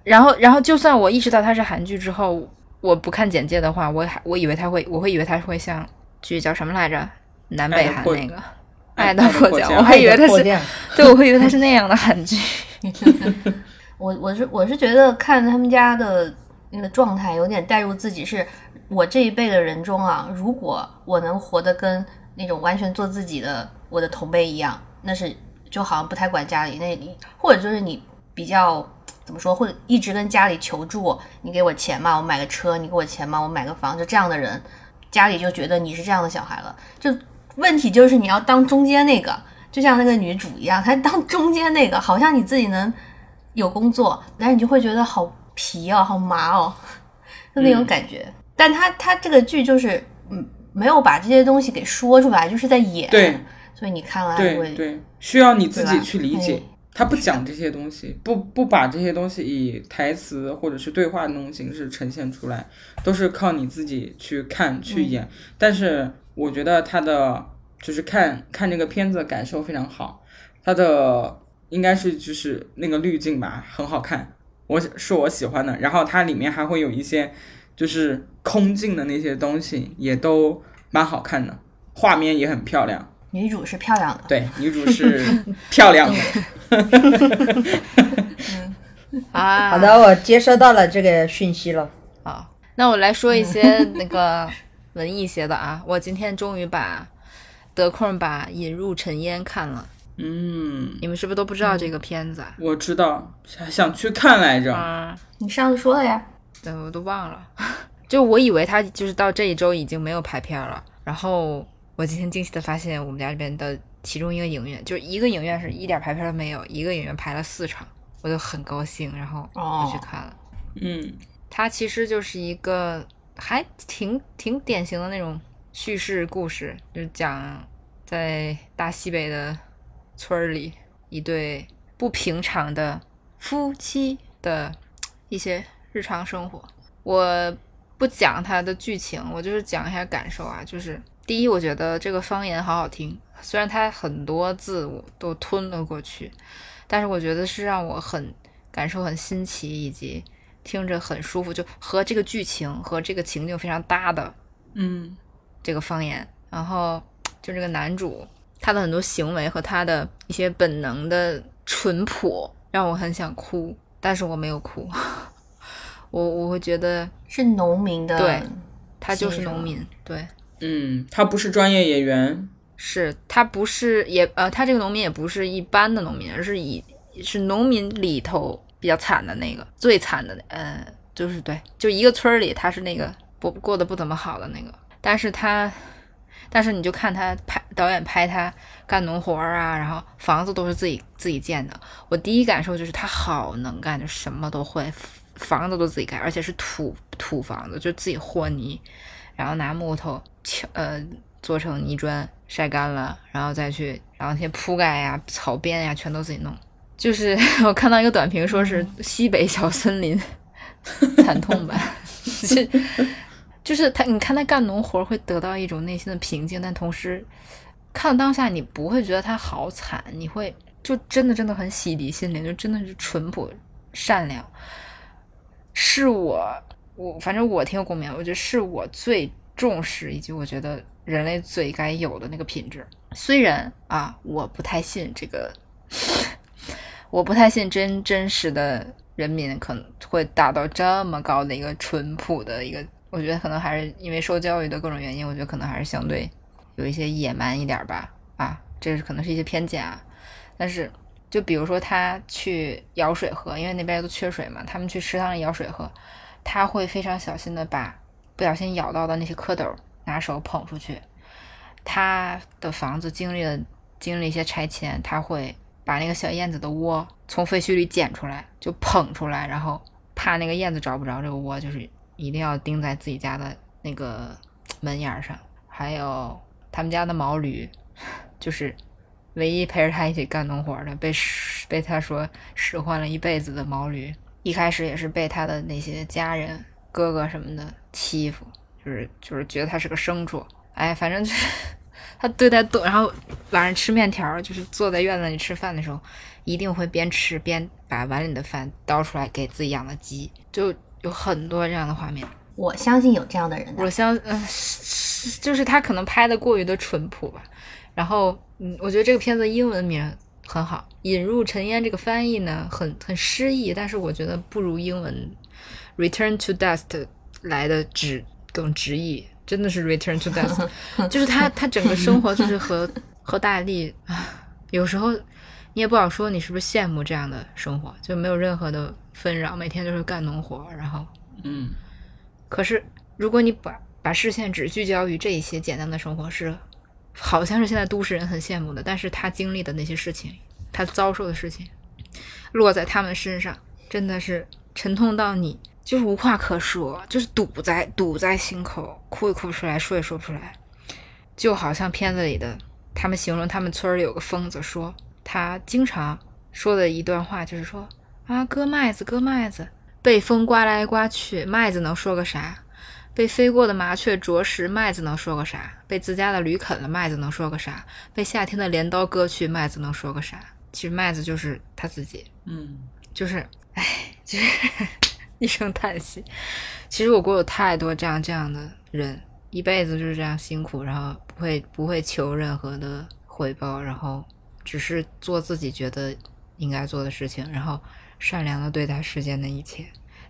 然后然后就算我意识到它是韩剧之后，我不看简介的话，我还我以为它会，我会以为它会像剧叫什么来着，南北韩那个。爱的迫降，我还以为它是，对，我会以为它是那样的韩剧。我我是我是觉得看他们家的那个状态，有点带入自己，是我这一辈的人中啊，如果我能活得跟那种完全做自己的我的同辈一样，那是就好像不太管家里，那你或者就是你比较怎么说，或者一直跟家里求助，你给我钱嘛，我买个车；你给我钱嘛，我买个房，就这样的人，家里就觉得你是这样的小孩了。就问题就是你要当中间那个，就像那个女主一样，她当中间那个，好像你自己能有工作，然后你就会觉得好皮哦，好麻哦，就那种感觉。但他他这个剧就是嗯，没有把这些东西给说出来，就是在演。对，所以你看了还会对对，需要你自己去理解哎。他不讲这些东西，不不把这些东西以台词或者是对话的那种形式呈现出来，都是靠你自己去看去演。但是我觉得他的就是看看这个片子的感受非常好，他的应该是就是那个滤镜吧，很好看，我是我喜欢的。然后它里面还会有一些就是空镜的那些东西，也都蛮好看的，画面也很漂亮。女主是漂亮的，对，女主是漂亮的。啊，好的，我接收到了这个讯息了。好，那我来说一些那个文艺些的啊。我今天终于把得空把《引入尘烟》看了，嗯，你们是不是都不知道这个片子啊？我知道，想想去看来着。啊，你上次说了呀。对，我都忘了。就我以为他就是到这一周已经没有排片了，然后我今天惊喜的发现，我们家这边的其中一个影院，就是一个影院是一点排片都没有，一个影院排了四场，我就很高兴，然后我去看了。嗯它其实就是一个还挺挺典型的那种叙事故事，就是讲在大西北的村儿里一对不平常的夫妻的一些日常生活。我不讲它的剧情，我就是讲一下感受啊。就是第一，我觉得这个方言好好听，虽然它很多字我都吞了过去，但是我觉得是让我很感受很新奇，以及听着很舒服，就和这个剧情和这个情境非常搭的嗯这个方言。然后就这个男主，他的很多行为和他的一些本能的淳朴，让我很想哭，但是我没有哭。我我会觉得是农民的，对他就是农民，对，嗯，他不是专业演员。是他不是也呃，他这个农民也不是一般的农民，而是以是农民里头比较惨的那个，最惨的，呃，就是对，就一个村儿里他是那个不过得不怎么好的那个，但是他但是你就看他拍导演拍他干农活儿啊，然后房子都是自己自己建的。我第一感受就是他好能干，就什么都会，房子都自己盖，而且是土土房子，就自己和泥，然后拿木头敲呃做成泥砖，晒干了，然后再去，然后那些铺盖呀、草编呀，全都自己弄。就是我看到一个短评，说是西北小森林 惨痛版，就就是他，你看他干农活会得到一种内心的平静，但同时看当下你不会觉得他好惨，你会就真的真的很洗涤心灵，就真的是淳朴善良，是我我反正我挺有共鸣，我觉得是我最重视以及我觉得人类最该有的那个品质。虽然啊，我不太信这个。我不太信真真实的人民可能会达到这么高的一个淳朴的一个，我觉得可能还是因为受教育的各种原因，我觉得可能还是相对有一些野蛮一点吧。啊，这是可能是一些偏见啊。但是就比如说他去舀水喝，因为那边都缺水嘛，他们去池塘里舀水喝，他会非常小心的把不小心咬到的那些蝌蚪拿手捧出去。他的房子经历了经历一些拆迁，他会。把那个小燕子的窝从废墟里捡出来，就捧出来，然后怕那个燕子找不着这个窝，就是一定要钉在自己家的那个门檐上。还有他们家的毛驴，就是唯一陪着他一起干农活的，被被他说使唤了一辈子的毛驴，一开始也是被他的那些家人、哥哥什么的欺负，就是就是觉得他是个牲畜。哎，反正就是。他对待动，然后晚上吃面条，就是坐在院子里吃饭的时候，一定会边吃边把碗里的饭倒出来给自己养的鸡，就有很多这样的画面。我相信有这样的人，我相，嗯，就是他可能拍的过于的淳朴吧。然后，嗯，我觉得这个片子英文名很好，《引入尘烟》这个翻译呢，很很诗意，但是我觉得不如英文《Return to Dust》来的直更直译。真的是 return to dust，就是他他整个生活就是和 和大力啊，有时候你也不好说你是不是羡慕这样的生活，就没有任何的纷扰，每天就是干农活，然后嗯，可是如果你把把视线只聚焦于这一些简单的生活，是好像是现在都市人很羡慕的，但是他经历的那些事情，他遭受的事情，落在他们身上，真的是沉痛到你。就是无话可说，就是堵在堵在心口，哭也哭不出来，说也说不出来。就好像片子里的他们形容他们村里有个疯子，说他经常说的一段话，就是说啊，割麦子，割麦子，被风刮来刮去，麦子能说个啥？被飞过的麻雀啄食，麦子能说个啥？被自家的驴啃了，麦子能说个啥？被夏天的镰刀割去，麦子能说个啥？其实麦子就是他自己，嗯，就是，唉，就是。一声叹息。其实我国有太多这样这样的人，一辈子就是这样辛苦，然后不会不会求任何的回报，然后只是做自己觉得应该做的事情，然后善良的对待世间的一切。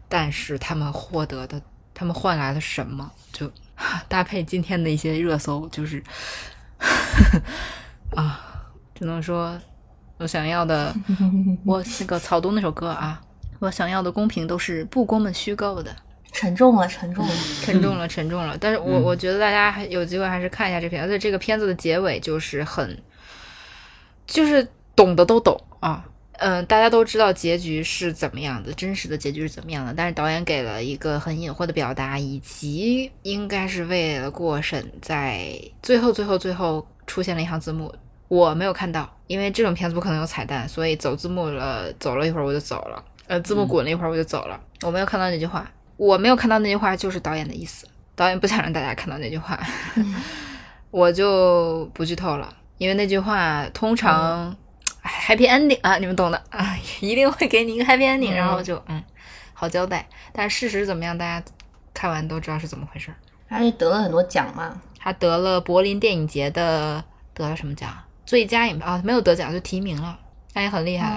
但是他们获得的，他们换来了什么？就 搭配今天的一些热搜，就是 啊，只能说我想要的，我那个草东那首歌啊。我想要的公平都是不公们虚构的，沉重了，沉重了，沉重了，沉重了。但是我我觉得大家还有机会还是看一下这片，而且这个片子的结尾就是很，就是懂的都懂啊，嗯，大家都知道结局是怎么样的，真实的结局是怎么样的。但是导演给了一个很隐晦的表达，以及应该是为了过审，在最后最后最后出现了一行字幕，我没有看到，因为这种片子不可能有彩蛋，所以走字幕了，走了一会儿我就走了。呃，字幕滚了一会儿，我就走了。我没有看到那句话，我没有看到那句话，就是导演的意思。导演不想让大家看到那句话，我就不剧透了。因为那句话通常 happy ending 啊，你们懂的啊，一定会给你一个 happy ending，然后就嗯，好交代。但事实怎么样，大家看完都知道是怎么回事。他是得了很多奖嘛？他得了柏林电影节的得了什么奖？最佳影片啊，没有得奖就提名了，那也很厉害。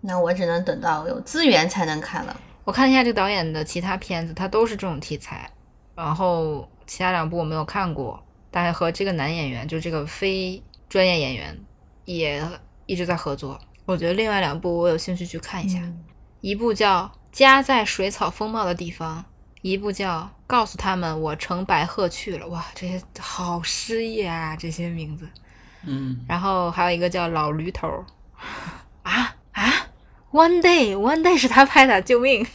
那我只能等到有资源才能看了。我看一下这个导演的其他片子，他都是这种题材。然后其他两部我没有看过，但是和这个男演员，就这个非专业演员，也一直在合作。我觉得另外两部我有兴趣去看一下，一部叫《家在水草丰茂的地方》，一部叫《告诉他们我乘白鹤去了》，哇，这些好诗意啊，这些名字。嗯，然后还有一个叫老驴头儿，啊啊，One Day，One Day 是他拍的，救命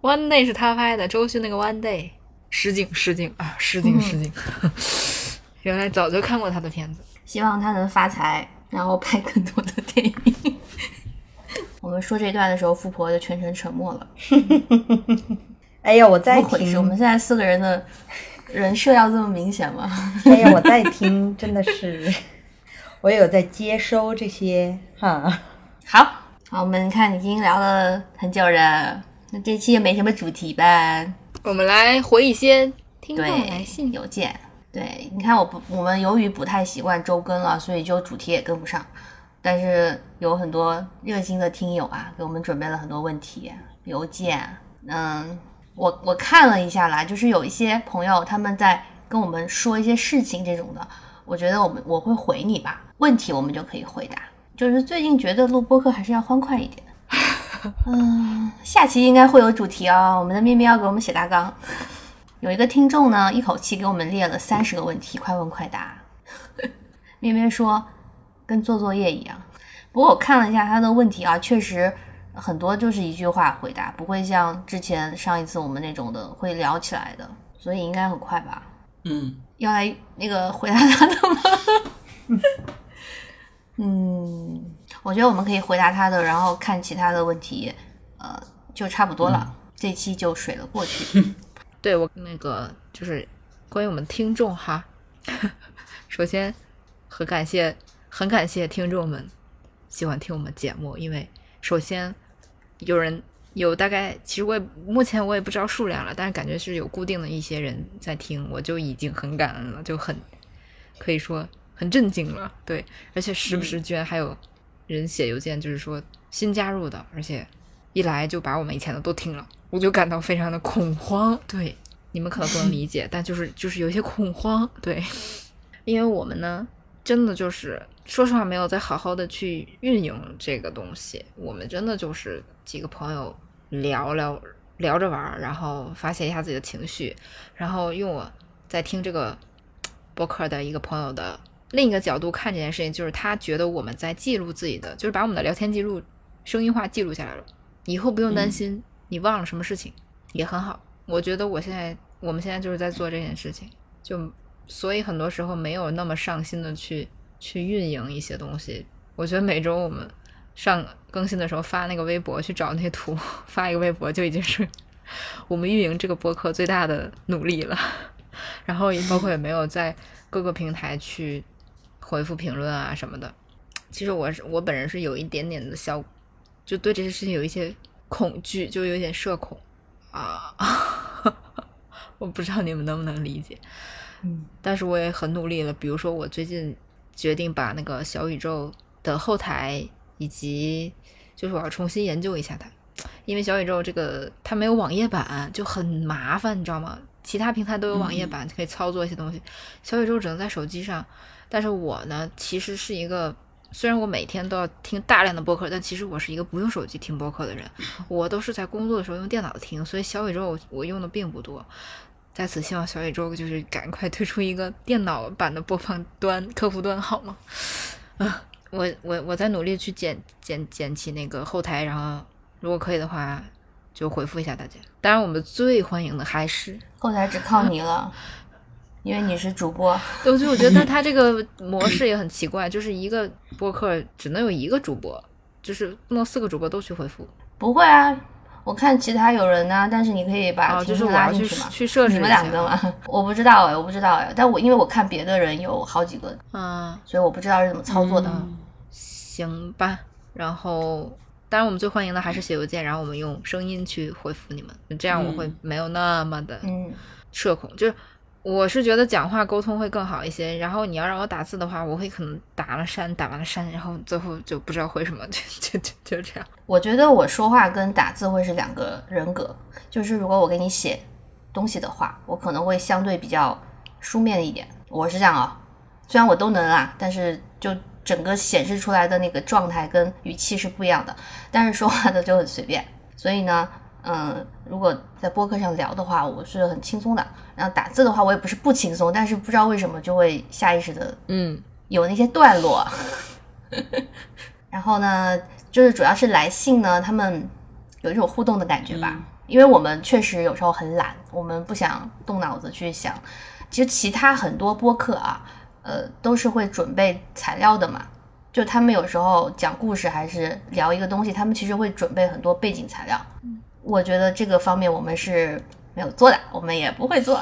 ！One Day 是他拍的，周迅那个 One Day，失敬失敬啊，失敬失敬。原来早就看过他的片子，希望他能发财，然后拍更多的电影。我们说这段的时候，富婆就全程沉默了。哎呀，我在怎么回事？我听们，现在四个人的人设要这么明显吗？哎呀，我在听，真的是，我有在接收这些哈。好，好，我们看已经聊了很久了，那这期也没什么主题吧？我们来回一些听众，来信。邮件。对，你看我不，我们由于不太习惯周更了，所以就主题也跟不上。但是有很多热心的听友啊，给我们准备了很多问题、邮件。嗯，我我看了一下啦，就是有一些朋友他们在跟我们说一些事情这种的，我觉得我们我会回你吧，问题我们就可以回答。就是最近觉得录播客还是要欢快一点。嗯，下期应该会有主题哦，我们的面面要给我们写大纲。有一个听众呢，一口气给我们列了三十个问题，快问快答。咩咩说跟做作业一样，不过我看了一下他的问题啊，确实很多就是一句话回答，不会像之前上一次我们那种的会聊起来的，所以应该很快吧？嗯，要来那个回答他的吗？嗯，我觉得我们可以回答他的，然后看其他的问题，呃，就差不多了。这期就水了过去。对我那个就是关于我们听众哈，首先很感谢，很感谢听众们喜欢听我们节目，因为首先有人有大概，其实我也目前我也不知道数量了，但是感觉是有固定的一些人在听，我就已经很感恩了，就很可以说很震惊了，对，而且时不时居然还有人写邮件，就是说新加入的，而且一来就把我们以前的都听了。我就感到非常的恐慌，对你们可能不能理解，但就是就是有一些恐慌，对，因为我们呢，真的就是说实话没有再好好的去运营这个东西，我们真的就是几个朋友聊聊聊着玩，然后发泄一下自己的情绪，然后用我在听这个播客的一个朋友的另一个角度看这件事情，就是他觉得我们在记录自己的，就是把我们的聊天记录声音化记录下来了，以后不用担心。你忘了什么事情也很好，我觉得我现在我们现在就是在做这件事情，就所以很多时候没有那么上心的去去运营一些东西。我觉得每周我们上更新的时候发那个微博去找那些图，发一个微博就已经是我们运营这个播客最大的努力了。然后也包括也没有在各个平台去回复评论啊什么的。其实我是我本人是有一点点的小，就对这些事情有一些。恐惧就有点社恐啊，我不知道你们能不能理解，嗯，但是我也很努力了。比如说，我最近决定把那个小宇宙的后台以及就是我要重新研究一下它，因为小宇宙这个它没有网页版，就很麻烦，你知道吗？其他平台都有网页版可以操作一些东西，小宇宙只能在手机上。但是我呢，其实是一个。虽然我每天都要听大量的播客，但其实我是一个不用手机听播客的人，我都是在工作的时候用电脑听，所以小宇宙我用的并不多。在此希望小宇宙就是赶快推出一个电脑版的播放端客户端，好吗？啊，我我我在努力去捡捡捡起那个后台，然后如果可以的话，就回复一下大家。当然，我们最欢迎的还是后台只靠你了。因为你是主播，对，就我觉得他这个模式也很奇怪，就是一个播客只能有一个主播，就是不能四个主播都去回复。不会啊，我看其他有人呢，但是你可以把哦，就是我要去拉进嘛，去设置你们两个嘛，我不知道哎，我不知道哎，但我因为我看别的人有好几个，嗯，所以我不知道是怎么操作的。行吧。然后，当然我们最欢迎的还是写邮件，然后我们用声音去回复你们，这样我会没有那么的嗯，社恐，就是。我是觉得讲话沟通会更好一些，然后你要让我打字的话，我会可能打了删，打完了删，然后最后就不知道回什么，就就就就这样。我觉得我说话跟打字会是两个人格，就是如果我给你写东西的话，我可能会相对比较书面一点，我是这样啊、虽然我都能啊，但是就整个显示出来的那个状态跟语气是不一样的，但是说话的就很随便，所以呢，嗯，如果在播客上聊的话，我是很轻松的。然后打字的话，我也不是不轻松，但是不知道为什么就会下意识的嗯，有那些段落。然后呢，就是主要是来信呢，他们有一种互动的感觉吧。因为我们确实有时候很懒，我们不想动脑子去想。其实其他很多播客啊，呃，都是会准备材料的嘛。就他们有时候讲故事还是聊一个东西，他们其实会准备很多背景材料。我觉得这个方面我们是没有做的，我们也不会做。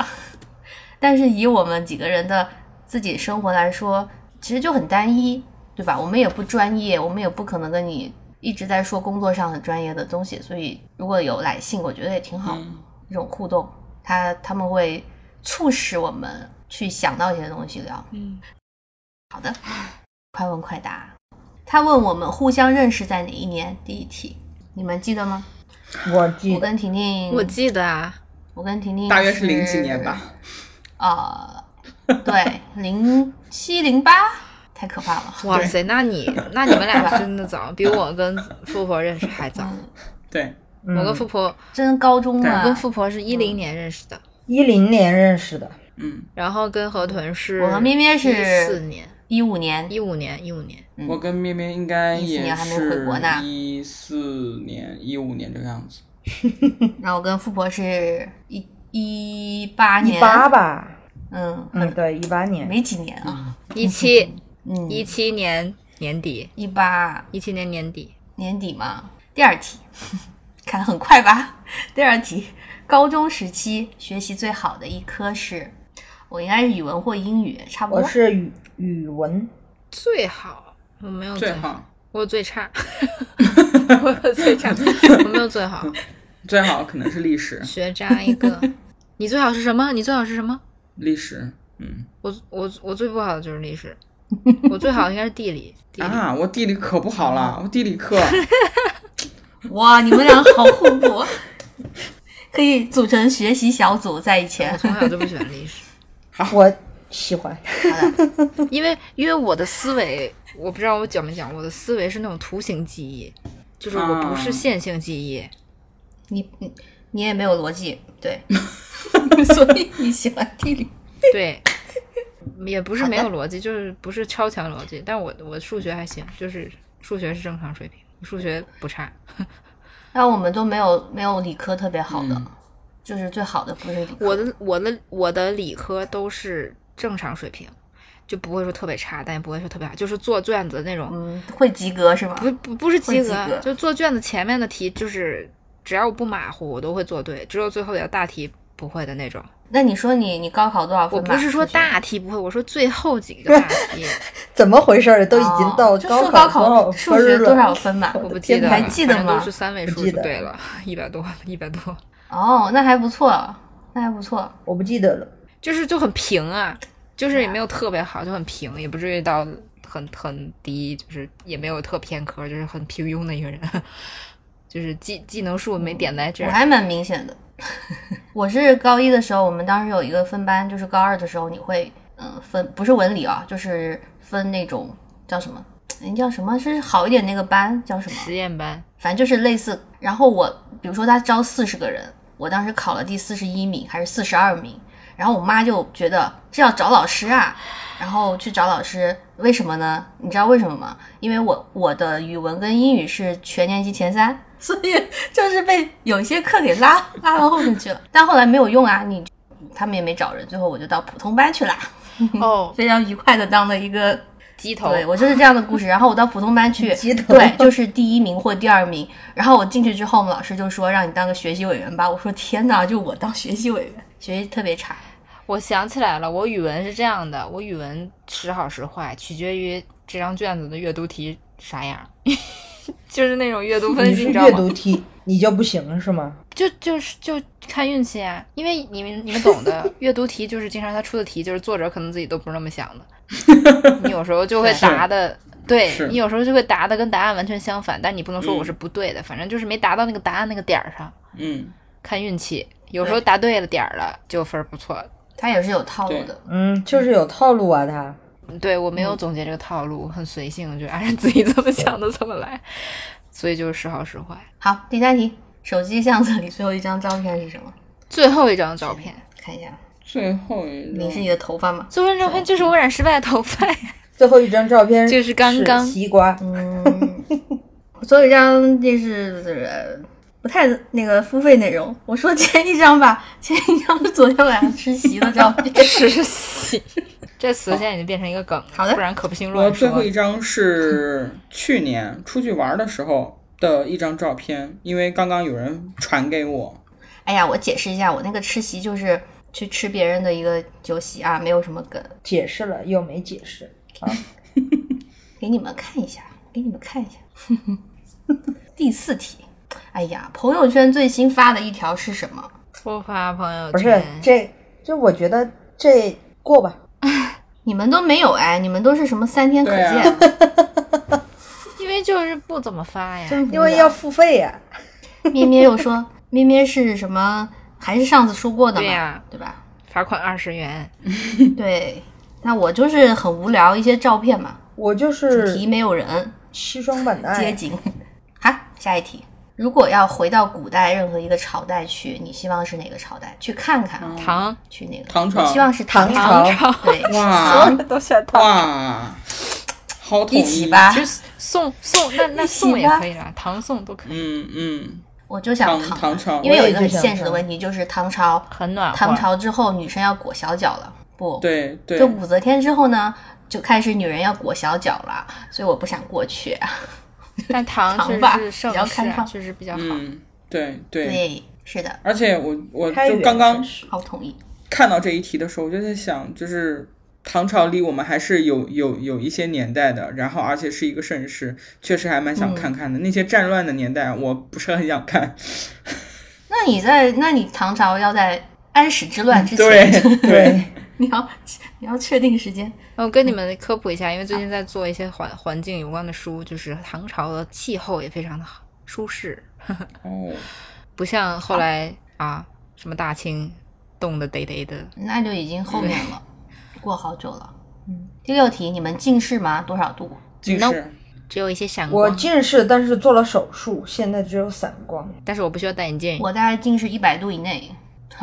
但是以我们几个人的自己生活来说，其实就很单一，对吧？我们也不专业，我们也不可能跟你一直在说工作上很专业的东西。所以如果有来信，我觉得也挺好，这种互动，他他们会促使我们去想到一些东西聊。嗯，好的，快问快答。他问我们互相认识在哪一年？第一题，你们记得吗？我我记我跟婷婷，我记得啊，我跟婷婷大约是零几年吧。。呃，对，零七零八，太可怕了。哇塞，那你那你们俩真的早，比我跟富婆认识还早。对，我跟富婆，真高中啊。我啊跟，富婆是一零年认识的，一零年认识的，嗯，然后跟河豚是我和咩咩是四年，一五年，一五年，一五年。嗯。我跟咩咩应该也年还没回是国呢。一四年、一五年这个样子。然后我跟富婆是一一八年。一年，八吧，嗯，嗯，对，一八年，没几年啊，一七嗯，一七年年底，一八。一七年年底，年底嘛。第二题，看得很快吧？第二题，高中时期学习最好的一科是，我应该是语文或英语，差不多。我多。是语语文，最好我没有最好，好 我最差，我有最差，我没有最好，最好可能是历史，学渣一个。你最好是什么？你最好是什么？历史，嗯我我我最不好的就是历史，我最好应该是地理。地理啊，我地理可不好了，我地理课哇，你们俩好互补，可以组成学习小组在一起我。从小就不喜欢历史，我喜欢，因为因为我的思维，我不知道我讲没讲，我的思维是那种图形记忆，就是我不是啊线性记忆。你你你也没有逻辑，对，所以你喜欢地理。对，也不是没有逻辑，就是不是超强逻辑，但我我数学还行，就是数学是正常水平，数学不差。但我们都没有没有理科特别好的，嗯就是最好的不是理科。我的我的我的理科都是正常水平，就不会说特别差，但也不会说特别好，就是做卷子那种，嗯，会及格是吗？不不不是及格，及格就做卷子前面的题，就是只要我不马虎，我都会做对，只有最后点大题不会的那种。那你说你你高考多少分？我不是说大题不会，我说最后几个大 题怎么回事儿？都已经到高考数学分多少？分吧？我不记得了，还记得吗是三位数就对了，一百多，一百多，哦，那还不错，那还不错。我不记得了。就是就很平啊，就是也没有特别好，就很平，也不至于到很很低，就是也没有特偏科，就是很平庸的一个人，就是技技能数没点在这儿。我还蛮明显的。我是高一的时候，我们当时有一个分班，就是高二的时候你会，嗯、分不是文理啊，就是分那种叫什么？人叫什么？是好一点那个班叫什么？实验班，反正就是类似。然后我比如说他招四十个人，我当时考了第四十一名还是四十二名，然后我妈就觉得这要找老师啊，然后去找老师，为什么呢？你知道为什么吗？因为我我的语文跟英语是全年级前三，所以就是被有一些课给拉拉到后面去了，但后来没有用啊，你他们也没找人，最后我就到普通班去啦，哦，非常愉快的当了一个鸡头，对我就是这样的故事。然后我到普通班去鸡，头对，就是第一名或第二名。然后我进去之后，我们老师就说让你当个学习委员吧。我说天哪，就我当学习委员，学习特别差。我想起来了，我语文是这样的，我语文时好时坏，取决于这张卷子的阅读题啥样，就是那种阅读分析，你阅你知道吗？读题，你就不行是吗？就就是就看运气啊，因为你们你们懂的，阅读题就是经常他出的题，就是作者可能自己都不是那么想的，你有时候就会答的，对你有时候就会答的跟答案完全相反，但你不能说我是不对的，反正就是没答到那个答案那个点儿上，嗯，看运气，有时候答对了点儿了就分儿不错。他也是有套路的。嗯，就是有套路啊，他。对我没有总结这个套路，很随性，就按照自己怎么想的怎么来，所以就是时好时坏。好，第三题，手机相册里最后一张照片是什么？最后一张照片，看一下，最后一张你是你的头发吗？最后一张照片就是我染失败的头发呀。最后一张照片就是刚刚西瓜，嗯，最后一张就是呃不太那个付费内容。我说前一张吧，前一张是昨天晚上吃席的照片。吃席，这词现在已经变成一个梗，好的不然可不行我乱说最后一。张是去年出去玩的时候的一张照片，因为刚刚有人传给我。哎呀，我解释一下，我那个吃席就是去吃别人的一个酒席啊，没有什么梗，解释了又没解释。给你们看一下，给你们看一下。第四题，哎呀，朋友圈最新发的一条是什么？不发朋友圈不是圈，这，这我觉得这过吧。你们都没有哎，你们都是什么三天可见？因为就是不怎么发呀。因为要付费呀、咩咩又说，咩咩是什么？还是上次说过的嘛？对呀对吧？罚款二十元，对，那我就是很无聊，一些照片嘛，我就是主题没有人，西双版纳街，景。好，下一题，如果要回到古代任何一个朝代去，你希望是哪个朝代？去看看，唐去那个？唐朝我希望是唐朝。朝对，哇都选唐。哇，好统一起吧。其实宋宋那那宋也可以啦，唐宋都可以，嗯嗯，我就想唐唐朝因为有一个很现实的问题，就是唐朝，很暖。唐朝之后女生要裹小脚了，不，对对就，武则天之后呢，就开始女人要裹小脚了，所以我不想过去。但唐是盛比较世啊，开放确实比较好。嗯对对。对，是的，而且我我就刚刚好同意。看到这一题的时候，我就在想，就是唐朝离我们还是有有有一些年代的，然后而且是一个盛世，确实还蛮想看看的。那些战乱的年代，我不是很想看。那你在，那你唐朝要在安史之乱之对前，对，你要 你要确定时间。我跟你们科普一下，因为最近在做一些环环境有关的书，就是唐朝的气候也非常的好舒适，哦，不像后来啊什么大清冻得得得的。那就已经后面了，过好久了。嗯，第六题，你们近视吗？多少度？近视。只有一些闪我，近视，但是做了手术，现在只有散光。但是我不需要戴眼镜。我大概近视一百度以内。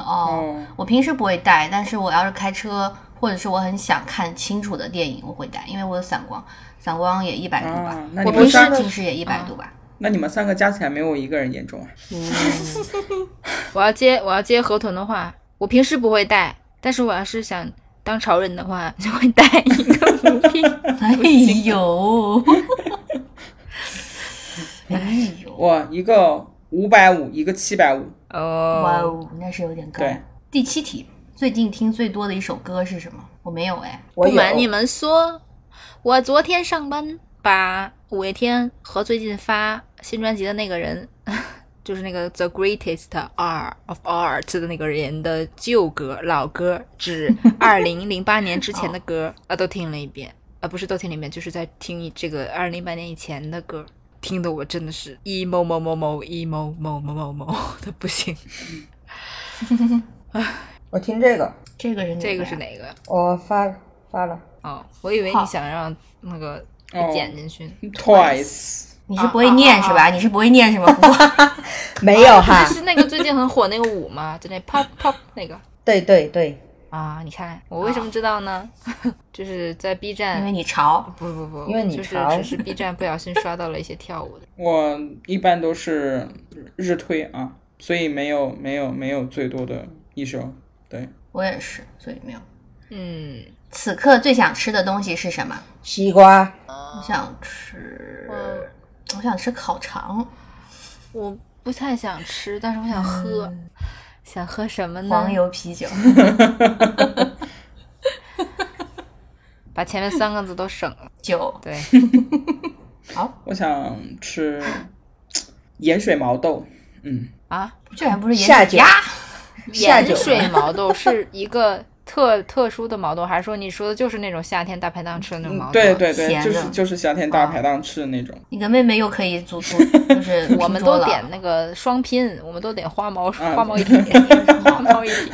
哦，哦，我平时不会戴，但是我要是开车或者是我很想看清楚的电影，我会戴，因为我有散光，散光也一百度吧。我平时你们三，近视也一百度吧。那你们三个加起来没有我一个人严重啊。我要接我要接河豚的话，我平时不会戴，但是我要是想当潮人的话，就会戴一个。哎呦，哎呦，我一个五百五，一个七百五。哇哦，哦，那是有点高对。第七题，最近听最多的一首歌是什么？我没有哎。不瞒你们说，我昨天上班把五月天和最近发新专辑的那个人，就是那个 The Greatest Art of Art 的那个人的旧歌、老歌，指 二零零八年之前的歌啊，都听了一遍。啊，不是都听了一遍，就是在听这个二零零八年以前的歌，听得我真的是 emo 某某某 emo 某某某某的不行。我听这个，这个是哪这个是哪个？我发发了。哦，我以为你想让那个给哦剪进去。Twice，你是不会念是吧？你是不会念是吗？没有哈就，是那个最近很火那个舞吗，就那 pop pop 那个对对对，啊，你看我为什么知道呢？就是在 B 站因为，你潮，不不不，因为你就是潮只是 B 站不小心刷到了一些跳舞的。我一般都是日推啊，所以没有没有没有最多的一首。对，我也是，所以没有。嗯，此刻最想吃的东西是什么？西瓜，我想吃，我想吃烤肠，我不太想吃，但是我想喝，想喝什么呢？黄油啤酒。把前面三个字都省了。酒，对，好，我想吃盐水毛豆。嗯，啊，这还不是盐水鸭，下酒盐水毛豆是一个特特殊的毛豆，还是说你说的就是那种夏天大排档吃的那种毛豆？对对对，就是就是夏天大排档吃的那种。你跟妹妹又可以组组，就是我们都点那个双拼，我们都点花毛啊花毛一体，花毛一体。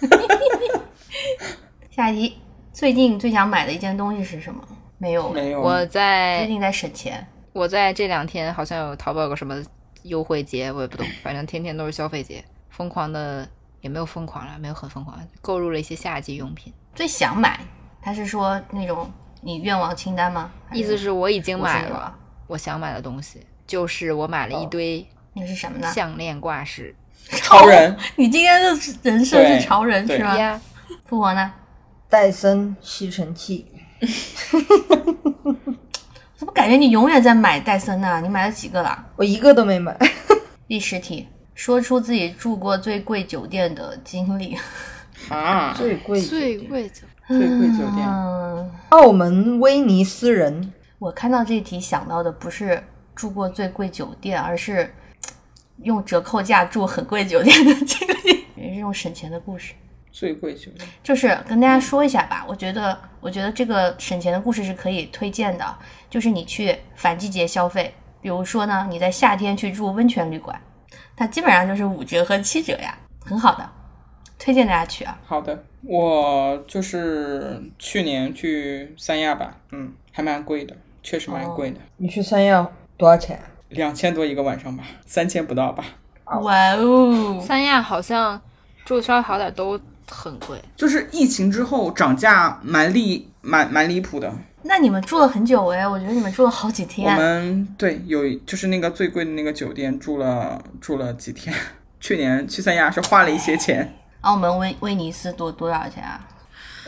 下一题，最近最想买的一件东西是什么？没有，没有，我在最近在省钱。我在这两天好像有淘宝有个什么优惠节，我也不懂，反正天天都是消费节，疯狂的也没有疯狂了，没有很疯狂，购入了一些夏季用品。最想买，他是说那种你愿望清单吗？意思是我已经买了我想买的东西，就是我买了一堆那是什么呢？项链挂饰。超人，你今天的人设是超人对是吧？呀，复活呢？戴森吸尘器，怎么感觉你永远在买戴森呢？你买了几个了？我一个都没买。第十题，说出自己住过最贵酒店的经历。啊，最贵最贵的最贵酒店，嗯，澳门威尼斯人，我看到这题想到的不是住过最贵酒店，而是用折扣价住很贵酒店的经历，也是这种省钱的故事。最贵酒店，就是跟大家说一下吧，我觉得，我觉得这个省钱的故事是可以推荐的。就是你去反季节消费，比如说呢，你在夏天去住温泉旅馆，它基本上就是五折和七折呀，很好的，推荐大家去啊。好的，我就是去年去三亚吧，嗯，还蛮贵的，确实蛮贵的，你去三亚多少钱？两千多一个晚上吧，三千不到吧。哇哦，三亚好像住的稍微好点都很贵。就是疫情之后涨价蛮离蛮蛮离谱的。那你们住了很久哎，我觉得你们住了好几天我。们对有就是那个最贵的那个酒店住了住了几天。去年去三亚是花了一些钱，澳门威威尼斯多多少钱啊？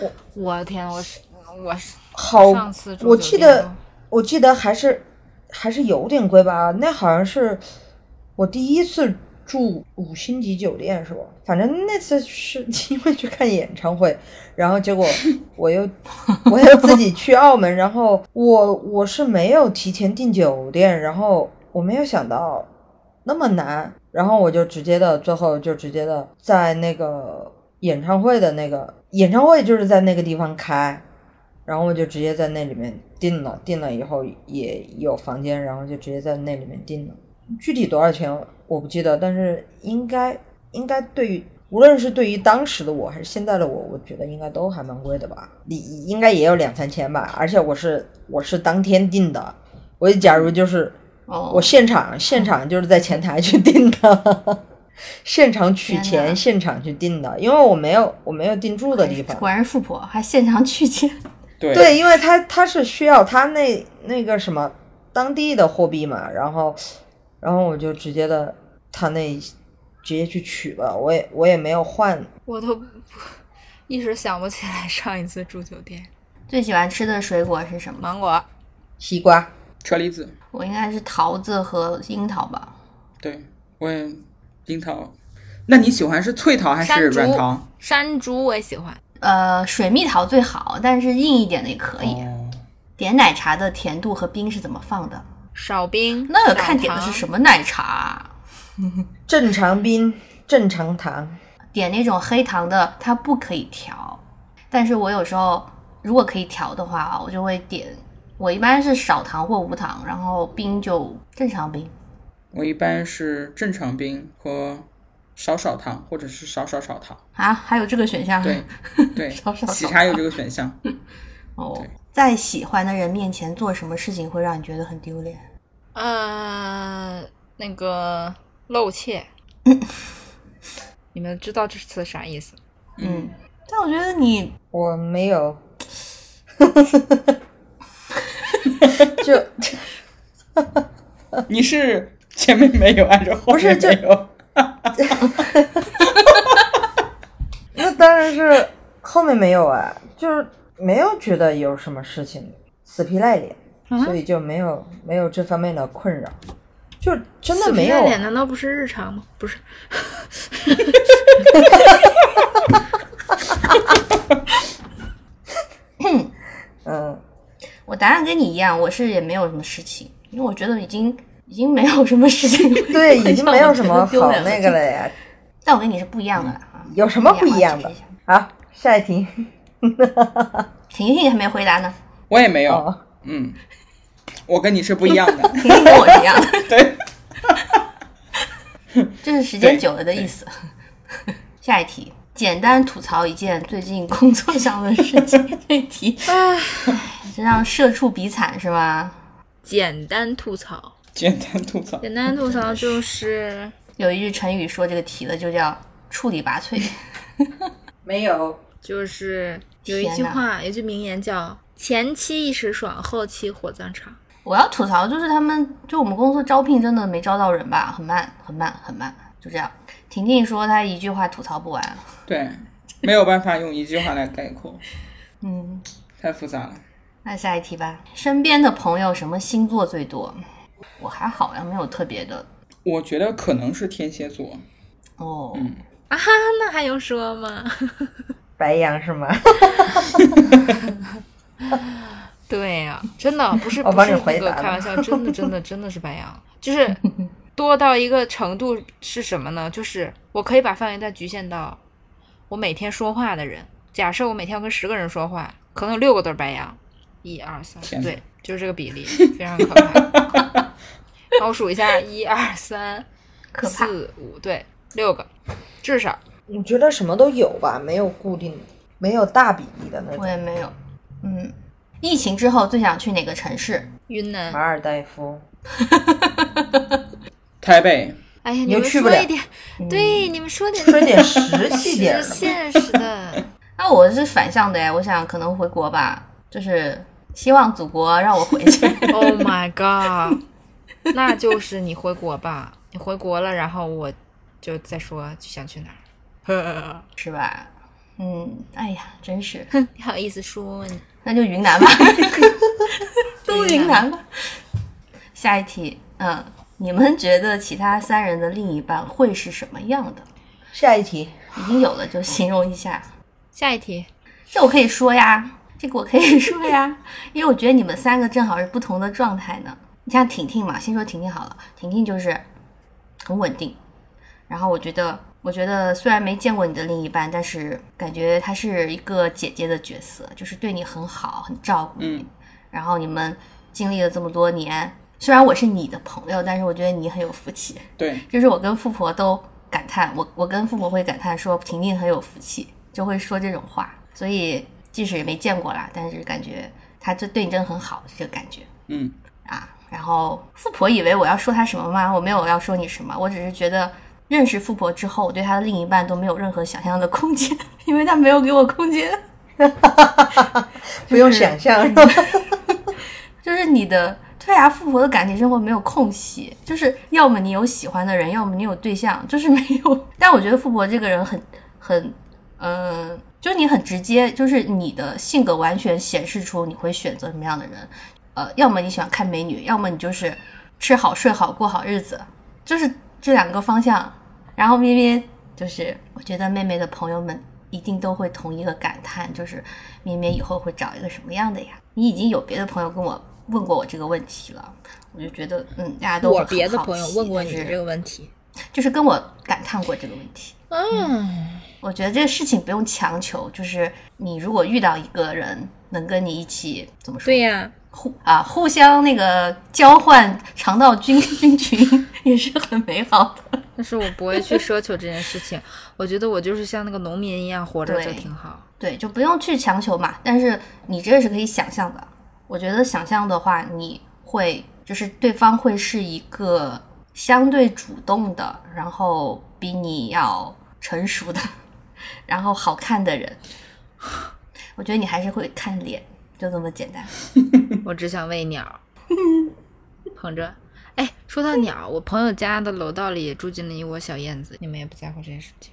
我我的天，我是我是好上次，住我记得我记得还是还是有点贵吧，那好像是我第一次住五星级酒店是吧？反正那次是 因为去看演唱会，然后结果我又我又自己去澳门，然后我我是没有提前订酒店，然后我没有想到那么难，然后我就直接的最后就直接的在那个演唱会的那个演唱会就是在那个地方开，然后我就直接在那里面订了，订了以后也有房间，然后就直接在那里面订了。具体多少钱我不记得，但是应该应该对于无论是对于当时的我还是现在的我，我觉得应该都还蛮贵的吧。你应该也有两三千吧，而且我是我是当天订的，我假如就是哦，我现场现场就是在前台去订的，现场取钱，现场去订的，因为我没有我没有订住的地方。果然是富婆，还现场取钱。对对，因为他他是需要他那那个什么当地的货币嘛，然后然后我就直接的他那直接去取吧，我也我也没有换。我都不 一时想不起来上一次住酒店。最喜欢吃的水果是什么？芒果，西瓜，车厘子，我应该是桃子和樱桃吧。对我也樱桃。那你喜欢是脆桃还是软桃？山竹我也喜欢。呃，水蜜桃最好，但是硬一点的也可以。哦，点奶茶的甜度和冰是怎么放的？少冰，那个看点的是？什么奶茶啊？正常冰，正常糖。点那种黑糖的，它不可以调。但是我有时候如果可以调的话啊，我就会点。我一般是少糖或无糖，然后冰就正常冰。我一般是正常冰和少少糖，或者是少少少糖。啊，还有这个选项？对对 少少，少喜茶有这个选项。哦，在喜欢的人面前做什么事情会让你觉得很丢脸？呃，那个露怯。你们知道这词啥意思？嗯，但我觉得你我没有，就你是前面没有，按照后不是就面没有。那当然是后面没有啊，就是没有觉得有什么事情死皮赖脸，所以就没有没有这方面的困扰，就真的没有难道不是日常吗？不是，嗯，我答案跟你一样，我是也没有什么事情，因为我觉得已经已经没有什么事情 对，已经没有什么好那个了呀。但我跟你是不一样的有什么不一样的？好，下一题。婷婷还没回答呢，我也没有。哦，嗯，我跟你是不一样的。婷婷跟我是一样的，对，这是时间久了的意思。下一题，简单吐槽一件最近工作上的事情。这题，唉，这让社畜比惨是吧？简单吐槽。简单吐槽。简单吐槽就是有一句成语说这个题的，就叫出类拔萃。没有，就是有一句话，有一句名言叫“前期一时爽，后期火葬场我要吐槽就是他们，就我们公司招聘真的没招到人吧，很慢，很慢，很慢，就这样。婷婷说她一句话吐槽不完，对，没有办法用一句话来概括，嗯，太复杂了。那下一题吧。身边的朋友什么星座最多？我还好呀，没有特别的我觉得可能是天蝎座，哦。嗯”啊哈，那还用说吗？白羊是吗？对呀、真的 不是不是那个开玩笑，真的真的真的是白羊，就是 多到一个程度是什么呢？就是我可以把范围再局限到我每天说话的人。假设我每天要跟十个人说话，可能有六个都是白羊，一二三，对，就是这个比例，非常可怕。好，我数一下，一二三四五，对，六个，至少。我觉得什么都有吧，没有固定，没有大比例的那种我。也没有。嗯，疫情之后最想去哪个城市？云南马，尔代夫，台北哎呀，你们去不了说一点，对，你们说点说点实际点。现实的。那我是反向的哎，我想可能回国吧，就是希望祖国让我回去。Oh my god！那就是你回国吧，你回国了，然后我就再说想去哪儿。是吧？嗯，哎呀，真是，你好意思说你？那就云南吧，都云南吧。下一题，嗯，你们觉得其他三人的另一半会是什么样的？下一题，已经有了就形容一下。下一题，这我可以说呀，这个我可以说呀，因为我觉得你们三个正好是不同的状态呢。你像婷婷嘛，先说婷婷好了，婷婷就是很稳定，然后我觉得，我觉得虽然没见过你的另一半，但是感觉她是一个姐姐的角色，就是对你很好，很照顾你。嗯然后你们经历了这么多年，虽然我是你的朋友，但是我觉得你很有福气。对，就是我跟富婆都感叹，我我跟富婆会感叹说婷婷很有福气，就会说这种话。所以即使也没见过啦，但是感觉她就对你真的很好，这个感觉嗯，啊。然后富婆以为我要说她什么吗？我没有要说你什么，我只是觉得认识富婆之后，我对她的另一半都没有任何想象的空间，因为她没有给我空间。不用想象，就是你的对啊，富婆的感情生活没有空隙，就是要么你有喜欢的人，要么你有对象，就是没有。但我觉得富婆这个人很很，嗯、就是你很直接，就是你的性格完全显示出你会选择什么样的人。呃，要么你喜欢看美女，要么你就是吃好睡好过好日子，就是这两个方向。然后咩咩就是，我觉得妹妹的朋友们一定都会同一个感叹，就是咩咩以后会找一个什么样的呀？你已经有别的朋友跟我问过我这个问题了，我就觉得，嗯，大家都我别的朋友问过你这个问题。就是跟我感叹过这个问题。嗯，我觉得这个事情不用强求，就是你如果遇到一个人能跟你一起怎么说？对呀、互啊互相那个交换肠道菌菌群也是很美好的。但是我不会去奢求这件事情。我觉得我就是像那个农民一样活着就挺好。对，就不用去强求嘛。但是你这个是可以想象的。我觉得想象的话，你会就是对方会是一个相对主动的，然后比你要成熟的，然后好看的人。我觉得你还是会看脸，就这么简单。我只想喂鸟，捧着。哎，说到鸟，我朋友家的楼道里也住进了一窝小燕子，你们也不在乎这些事情。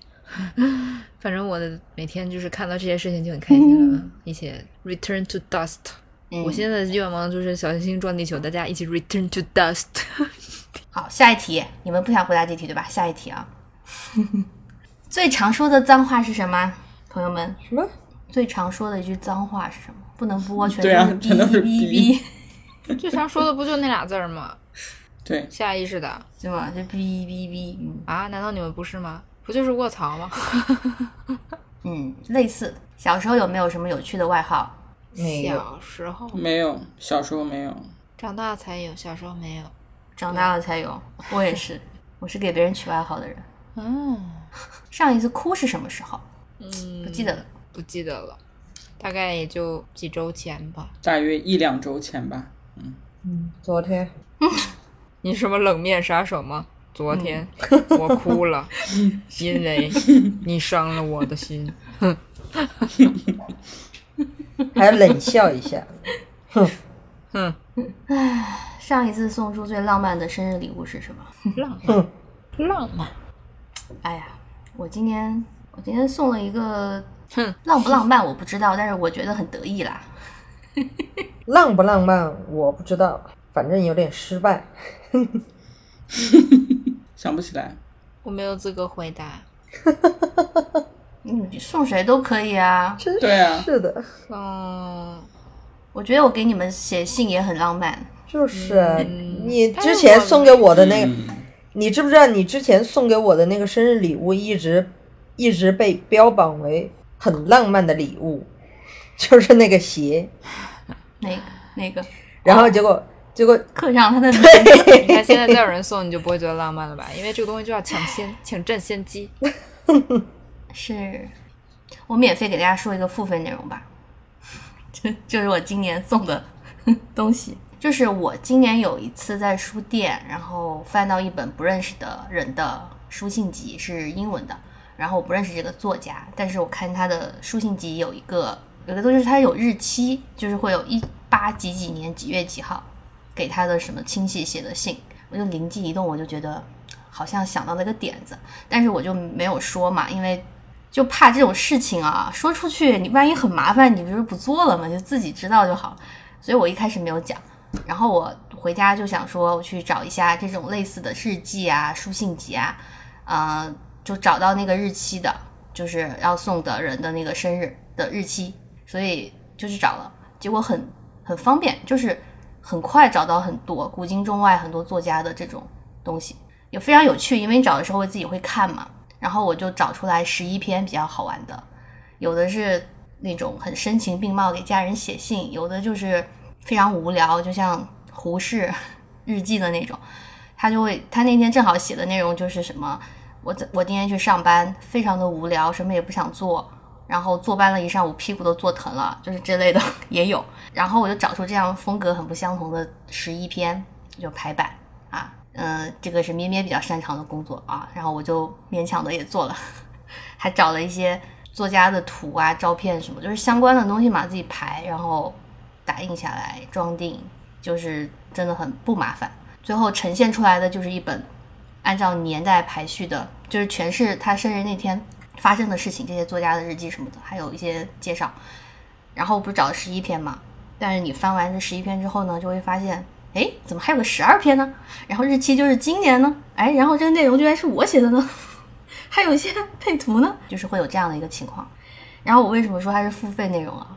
反正我的每天就是看到这些事情就很开心了，一起 return to dust。我嗯，现在的愿望就是小行星撞地球，大家一起 return to dust。好，下一题，你们不想回答这题对吧？下一题啊。最常说的脏话是什么？朋友们，什么？最常说的一句脏话是什么？不能播，全对啊都是哔哔哔哔，最常 说的不就那俩字儿吗？对，下意识的对吧？就哔哔哔，嗯啊？难道你们不是吗？不就是卧槽吗？嗯，类似。小时候有没有什么有趣的外号？没有，小时候，没有，小时候没有。长大才有，小时候没有。长大了才有。我也是，我是给别人取外号的人。嗯 上一次哭是什么时候？嗯，不记得了。不记得了，大概也就几周前吧。大约一两周前吧。嗯嗯，昨天 你什么冷面杀手吗？昨天、我哭了，因为你伤了我的心。还冷笑一下。哼，上一次送出最浪漫的生日礼物是什么？浪漫，浪漫。哎呀，我今天我今天送了一个，哼，浪不浪漫我不知道，但是我觉得很得意啦。浪不浪漫我不知道，反正有点失败。想不起来。我没有资格回答。你，送谁都可以啊。真对啊是的，嗯，我觉得我给你们写信也很浪漫。就是你之前送给我的那个，嗯，你知不知道你之前送给我的那个生日礼物一直一直被标榜为很浪漫的礼物，就是那个鞋，那个那个。然后结果结果刻上他的 名字你看现在再有人送，你就不会觉得浪漫了吧？因为这个东西就要抢先，抢占先机。是，我免费给大家说一个付费内容吧，就就是我今年送的东西，就是我今年有一次在书店，然后翻到一本不认识的人的书信集，是英文的，然后我不认识这个作家，但是我看他的书信集有一个有一个东西是，它有日期，就是会有一八几几年几月几号给他的什么亲戚写的信，我就灵机一动，我就觉得好像想到了一个点子，但是我就没有说嘛，因为就怕这种事情啊，说出去你万一很麻烦，你不是不做了吗？就自己知道就好。所以我一开始没有讲。然后我回家就想说，我去找一下这种类似的日记啊、书信集啊，呃，就找到那个日期的，就是要送的人的那个生日的日期，所以就去找了。结果很很方便，就是很快找到很多古今中外很多作家的这种东西，也非常有趣，因为你找的时候会自己会看嘛。然后我就找出来十一篇比较好玩的，有的是那种很声情并茂给家人写信，有的就是非常无聊，就像胡适日记的那种。他就会，他那天正好写的内容就是什么，我我今天去上班，非常的无聊，什么也不想做，然后坐班了一上午，屁股都坐疼了，就是这类的 也有。然后我就找出这样风格很不相同的十一篇，就排版啊，嗯、这个是咩咩比较擅长的工作啊，然后我就勉强的也做了，还找了一些作家的图啊、照片什么，就是相关的东西嘛，自己排，然后打印下来装订，就是真的很不麻烦。最后呈现出来的就是一本按照年代排序的，就是全是他生日那天发生的事情，这些作家的日记什么的，还有一些介绍。然后不是找了十一篇嘛，但是你翻完这十一篇之后呢，就会发现，哎，怎么还有个十二篇呢？然后日期就是今年呢，哎，然后这个内容居然是我写的呢，还有一些配图呢，就是会有这样的一个情况。然后我为什么说它是付费内容啊？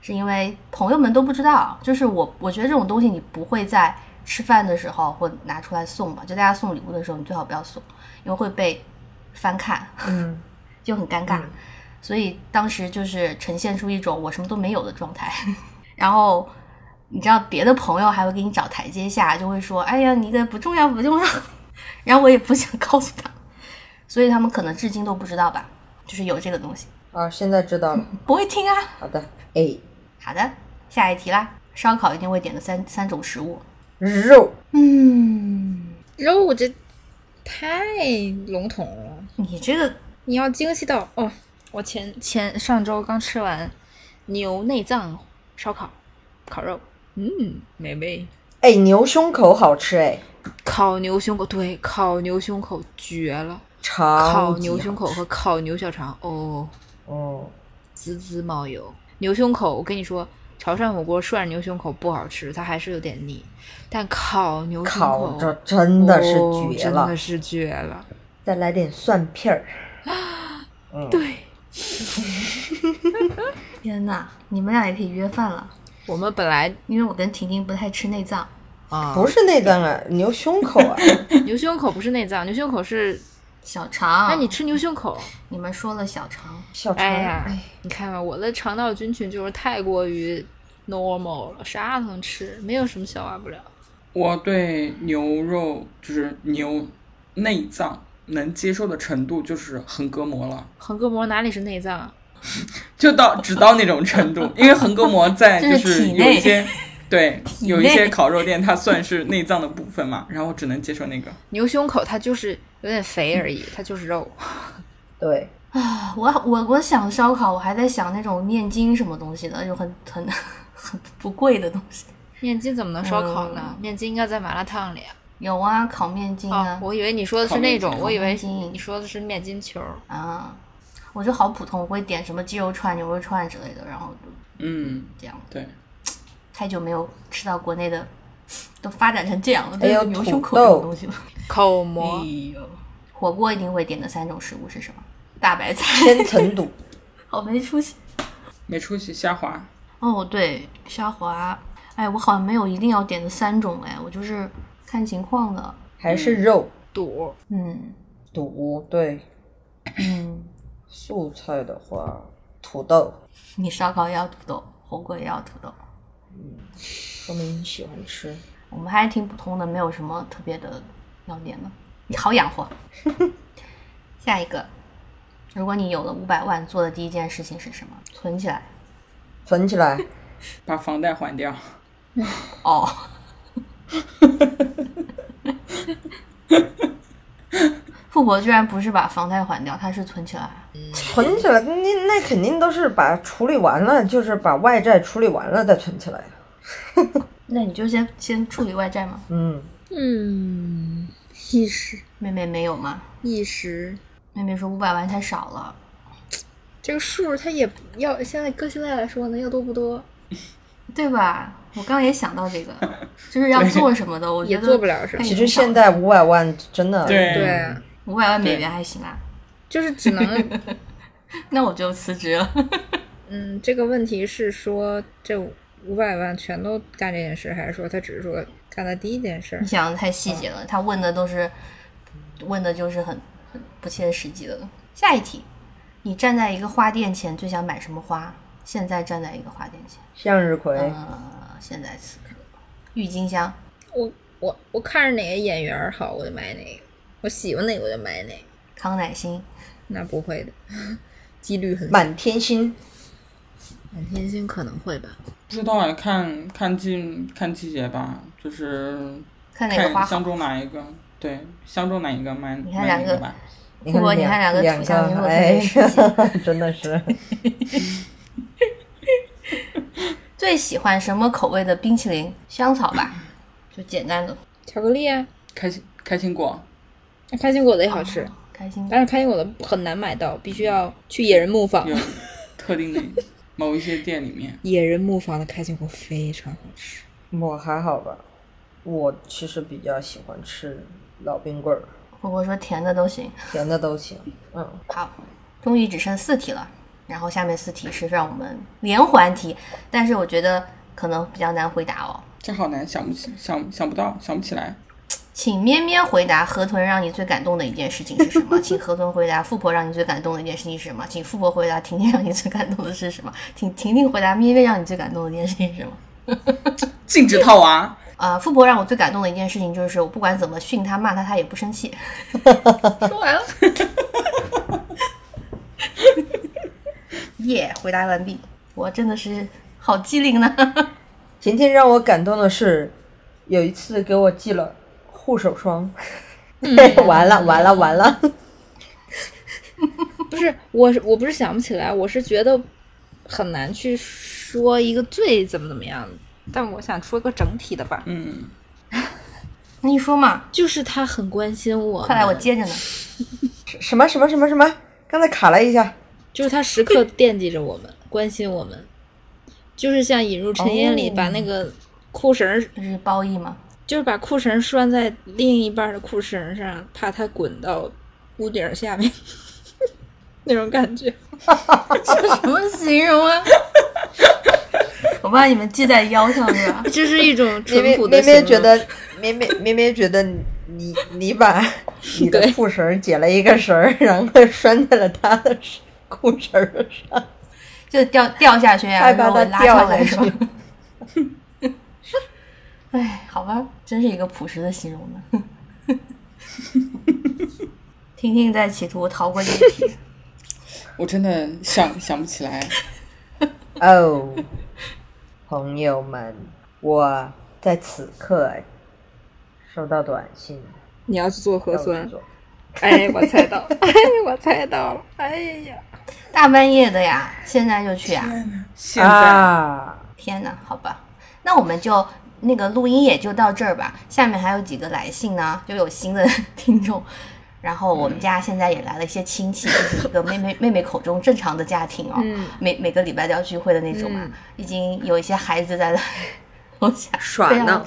是因为朋友们都不知道，就是我我觉得这种东西你不会在吃饭的时候或拿出来送吧，就大家送礼物的时候，你最好不要送，因为会被翻看，嗯，就很尴尬。所以当时就是呈现出一种我什么都没有的状态，然后你知道别的朋友还会给你找台阶下，就会说：“哎呀，你的不重要不重要。”然后我也不想告诉他，所以他们可能至今都不知道吧，就是有这个东西，啊，现在知道了。不会听啊。好的，哎，好的，下一题啦，烧烤一定会点的三三种食物。肉嗯，肉这太笼统了，你这个你要精细到哦。我前前上周刚吃完牛内脏烧烤烤肉，嗯，美味。哎，牛胸口好吃哎，烤牛胸口，对，烤牛胸口绝了。超烤牛胸口和烤牛小肠，哦，哦，滋滋冒油。牛胸口，我跟你说，潮汕火锅涮牛胸口不好吃，它还是有点腻。但烤牛胸口烤着真的是哦绝了，真的是绝了。再来点蒜片儿。嗯，对，天呐，你们俩也可以约饭了，我们本来因为我跟婷婷不太吃内脏。啊，不是内脏啊，牛胸口啊。牛胸口不是内脏，牛胸口是，小肠，那你吃牛胸口？你们说了小肠，小肠，哎呀哎，你看吧，我的肠道菌群就是太过于 normal 了，啥都能吃，没有什么消化不了。我对牛肉就是牛内脏能接受的程度就是横膈膜了，横膈膜哪里是内脏啊？就到只到那种程度，因为横膈膜在 就是有一些对，有一些烤肉店它算是内脏的部分嘛，然后只能接受那个。牛胸口它就是有点肥而已，它就是肉。对，啊，我我我想烧烤，我还在想那种面筋什么东西的，就很很 很不贵的东西。面筋怎么能烧烤呢？面筋应该在麻辣烫里啊。有啊，烤面筋哦啊，，我以为你说的是那种，我以为你说的是面筋球。啊，我就好普通，我会点什么鸡肉串、牛肉串之类的，然后就嗯，这样。对，太久没有吃到国内的，都发展成这样了，还有都是牛胸口这种豆东西了。口蘑，火锅一定会点的三种食物是什么？大白菜，千层肚，好没出息。没出息，虾滑。哦，对，虾滑，哎，我好像没有一定要点的三种，哎，我就是看情况的。还是肉肚，嗯肚，对，嗯，素菜的话，土豆，你烧烤也要土豆，火锅也要土豆，说明你喜欢吃。我们还挺普通的，没有什么特别的要点的。你好养活。下一个，如果你有了五百万，做的第一件事情是什么？存起来。存起来，把房贷还掉。哦。富婆居然不是把房贷还掉，她是存起来。存起来，那那肯定都是把处理完了，就是把外债处理完了再存起来。那你就先先处理外债嘛。嗯，嗯，一时妹妹没有吗？一时，妹妹说五百万太少了。这个数它也要现在搁现在来说呢，要多不多？对吧？我刚刚也想到这个，就是要做什么的，我觉也得做不了什么哎其实现在五百万真的，对对啊，五百万美元还行啊，就是只能，那我就辞职了。嗯，这个问题是说这五百万全都干这件事，还是说他只是说干的第一件事你？想的太细节了，他问的都是问的就是很很不切实际的。下一题，你站在一个花店前最想买什么花？现在站在一个花店前，向日葵，呃，现在此刻，郁金香，我我我看着哪个演员好，我就买哪个；我喜欢哪个我就买哪个。康乃馨，那不会的，几率很小。满天星，满天星可能会吧。不知道啊，看看季看季节吧，就是看哪个花相。中哪一个，对，相中哪一个买你看两个买哪个吧。你富婆你看两个土象星座特别实哎，真的是 最喜欢什么口味的冰淇淋？香草吧，就简单的巧克力啊，开心开心果，那开心果的也好吃，开心。但是开心果的很难买到，必须要去野人牧坊。有特定的 某一些店里面，野人牧坊的开心果非常好吃。我还好吧，我其实比较喜欢吃老冰棍儿，富婆说甜的都行。甜的都行。嗯，好，终于只剩四题了，然后下面四题是让我们连环题，但是我觉得可能比较难回答哦。这好难，想不起想想不到，想不起来。请咩咩回答河豚让你最感动的一件事情是什么？请河豚回答富婆让你最感动的一件事情是什么？请富婆回答婷婷让你最感动的是什么？请婷婷回答咩咩让你最感动的一件事情是什么？禁止套娃，啊，富婆让我最感动的一件事情就是，我不管怎么训他、骂他，他也不生气。说完了，耶回答完毕。我真的是好机灵呢。婷婷让我感动的是，有一次给我寄了护手霜，完了完了完了，不是，我我不是想不起来，我是觉得很难去说一个最怎么怎么样，但我想说个整体的吧，嗯，你说嘛，就是他很关心我，快来，我接着呢。什么什么什么什么？刚才卡了一下，就是他时刻惦记着我们，关心我们，就是像《引入尘烟》里哦。把那个裤绳是褒义吗？就是把裤绳拴在另一半的裤绳上，怕它滚到屋顶下面，那种感觉。什么形容啊？我把你们系在腰上是吧？这是一种咩淳朴咩咩的形容。咩觉得咩咩咩咩觉得你你把你的裤绳解了一个绳儿，然后拴在了他的裤绳上，就掉掉下去啊，害怕然后我他拉上来是吧去？。哎，好吧，真是一个朴实的形容呢。婷婷在企图逃过这一劫。我真的想想不起来。哦，朋友们，我在此刻收到短信，你要去做核酸？哎，我猜到了，哎，我猜到了，哎呀，大半夜的呀，现在就去啊？现在、啊，天呐，好吧，那我们就那个录音也就到这儿吧。下面还有几个来信呢，就有新的 听众。然后我们家现在也来了一些亲戚，就是一个妹妹 妹妹口中正常的家庭哦，嗯每每个礼拜都要聚会的那种嘛。嗯已经有一些孩子在楼下耍呢。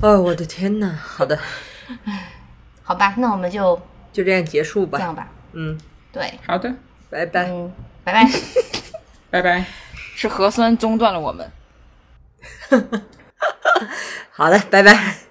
哦，我的天呐！好的，好吧，那我们就就这样结束吧。这样吧。嗯，对，好的，拜拜。嗯，拜拜。拜拜。是核酸中断了我们。好的，拜拜。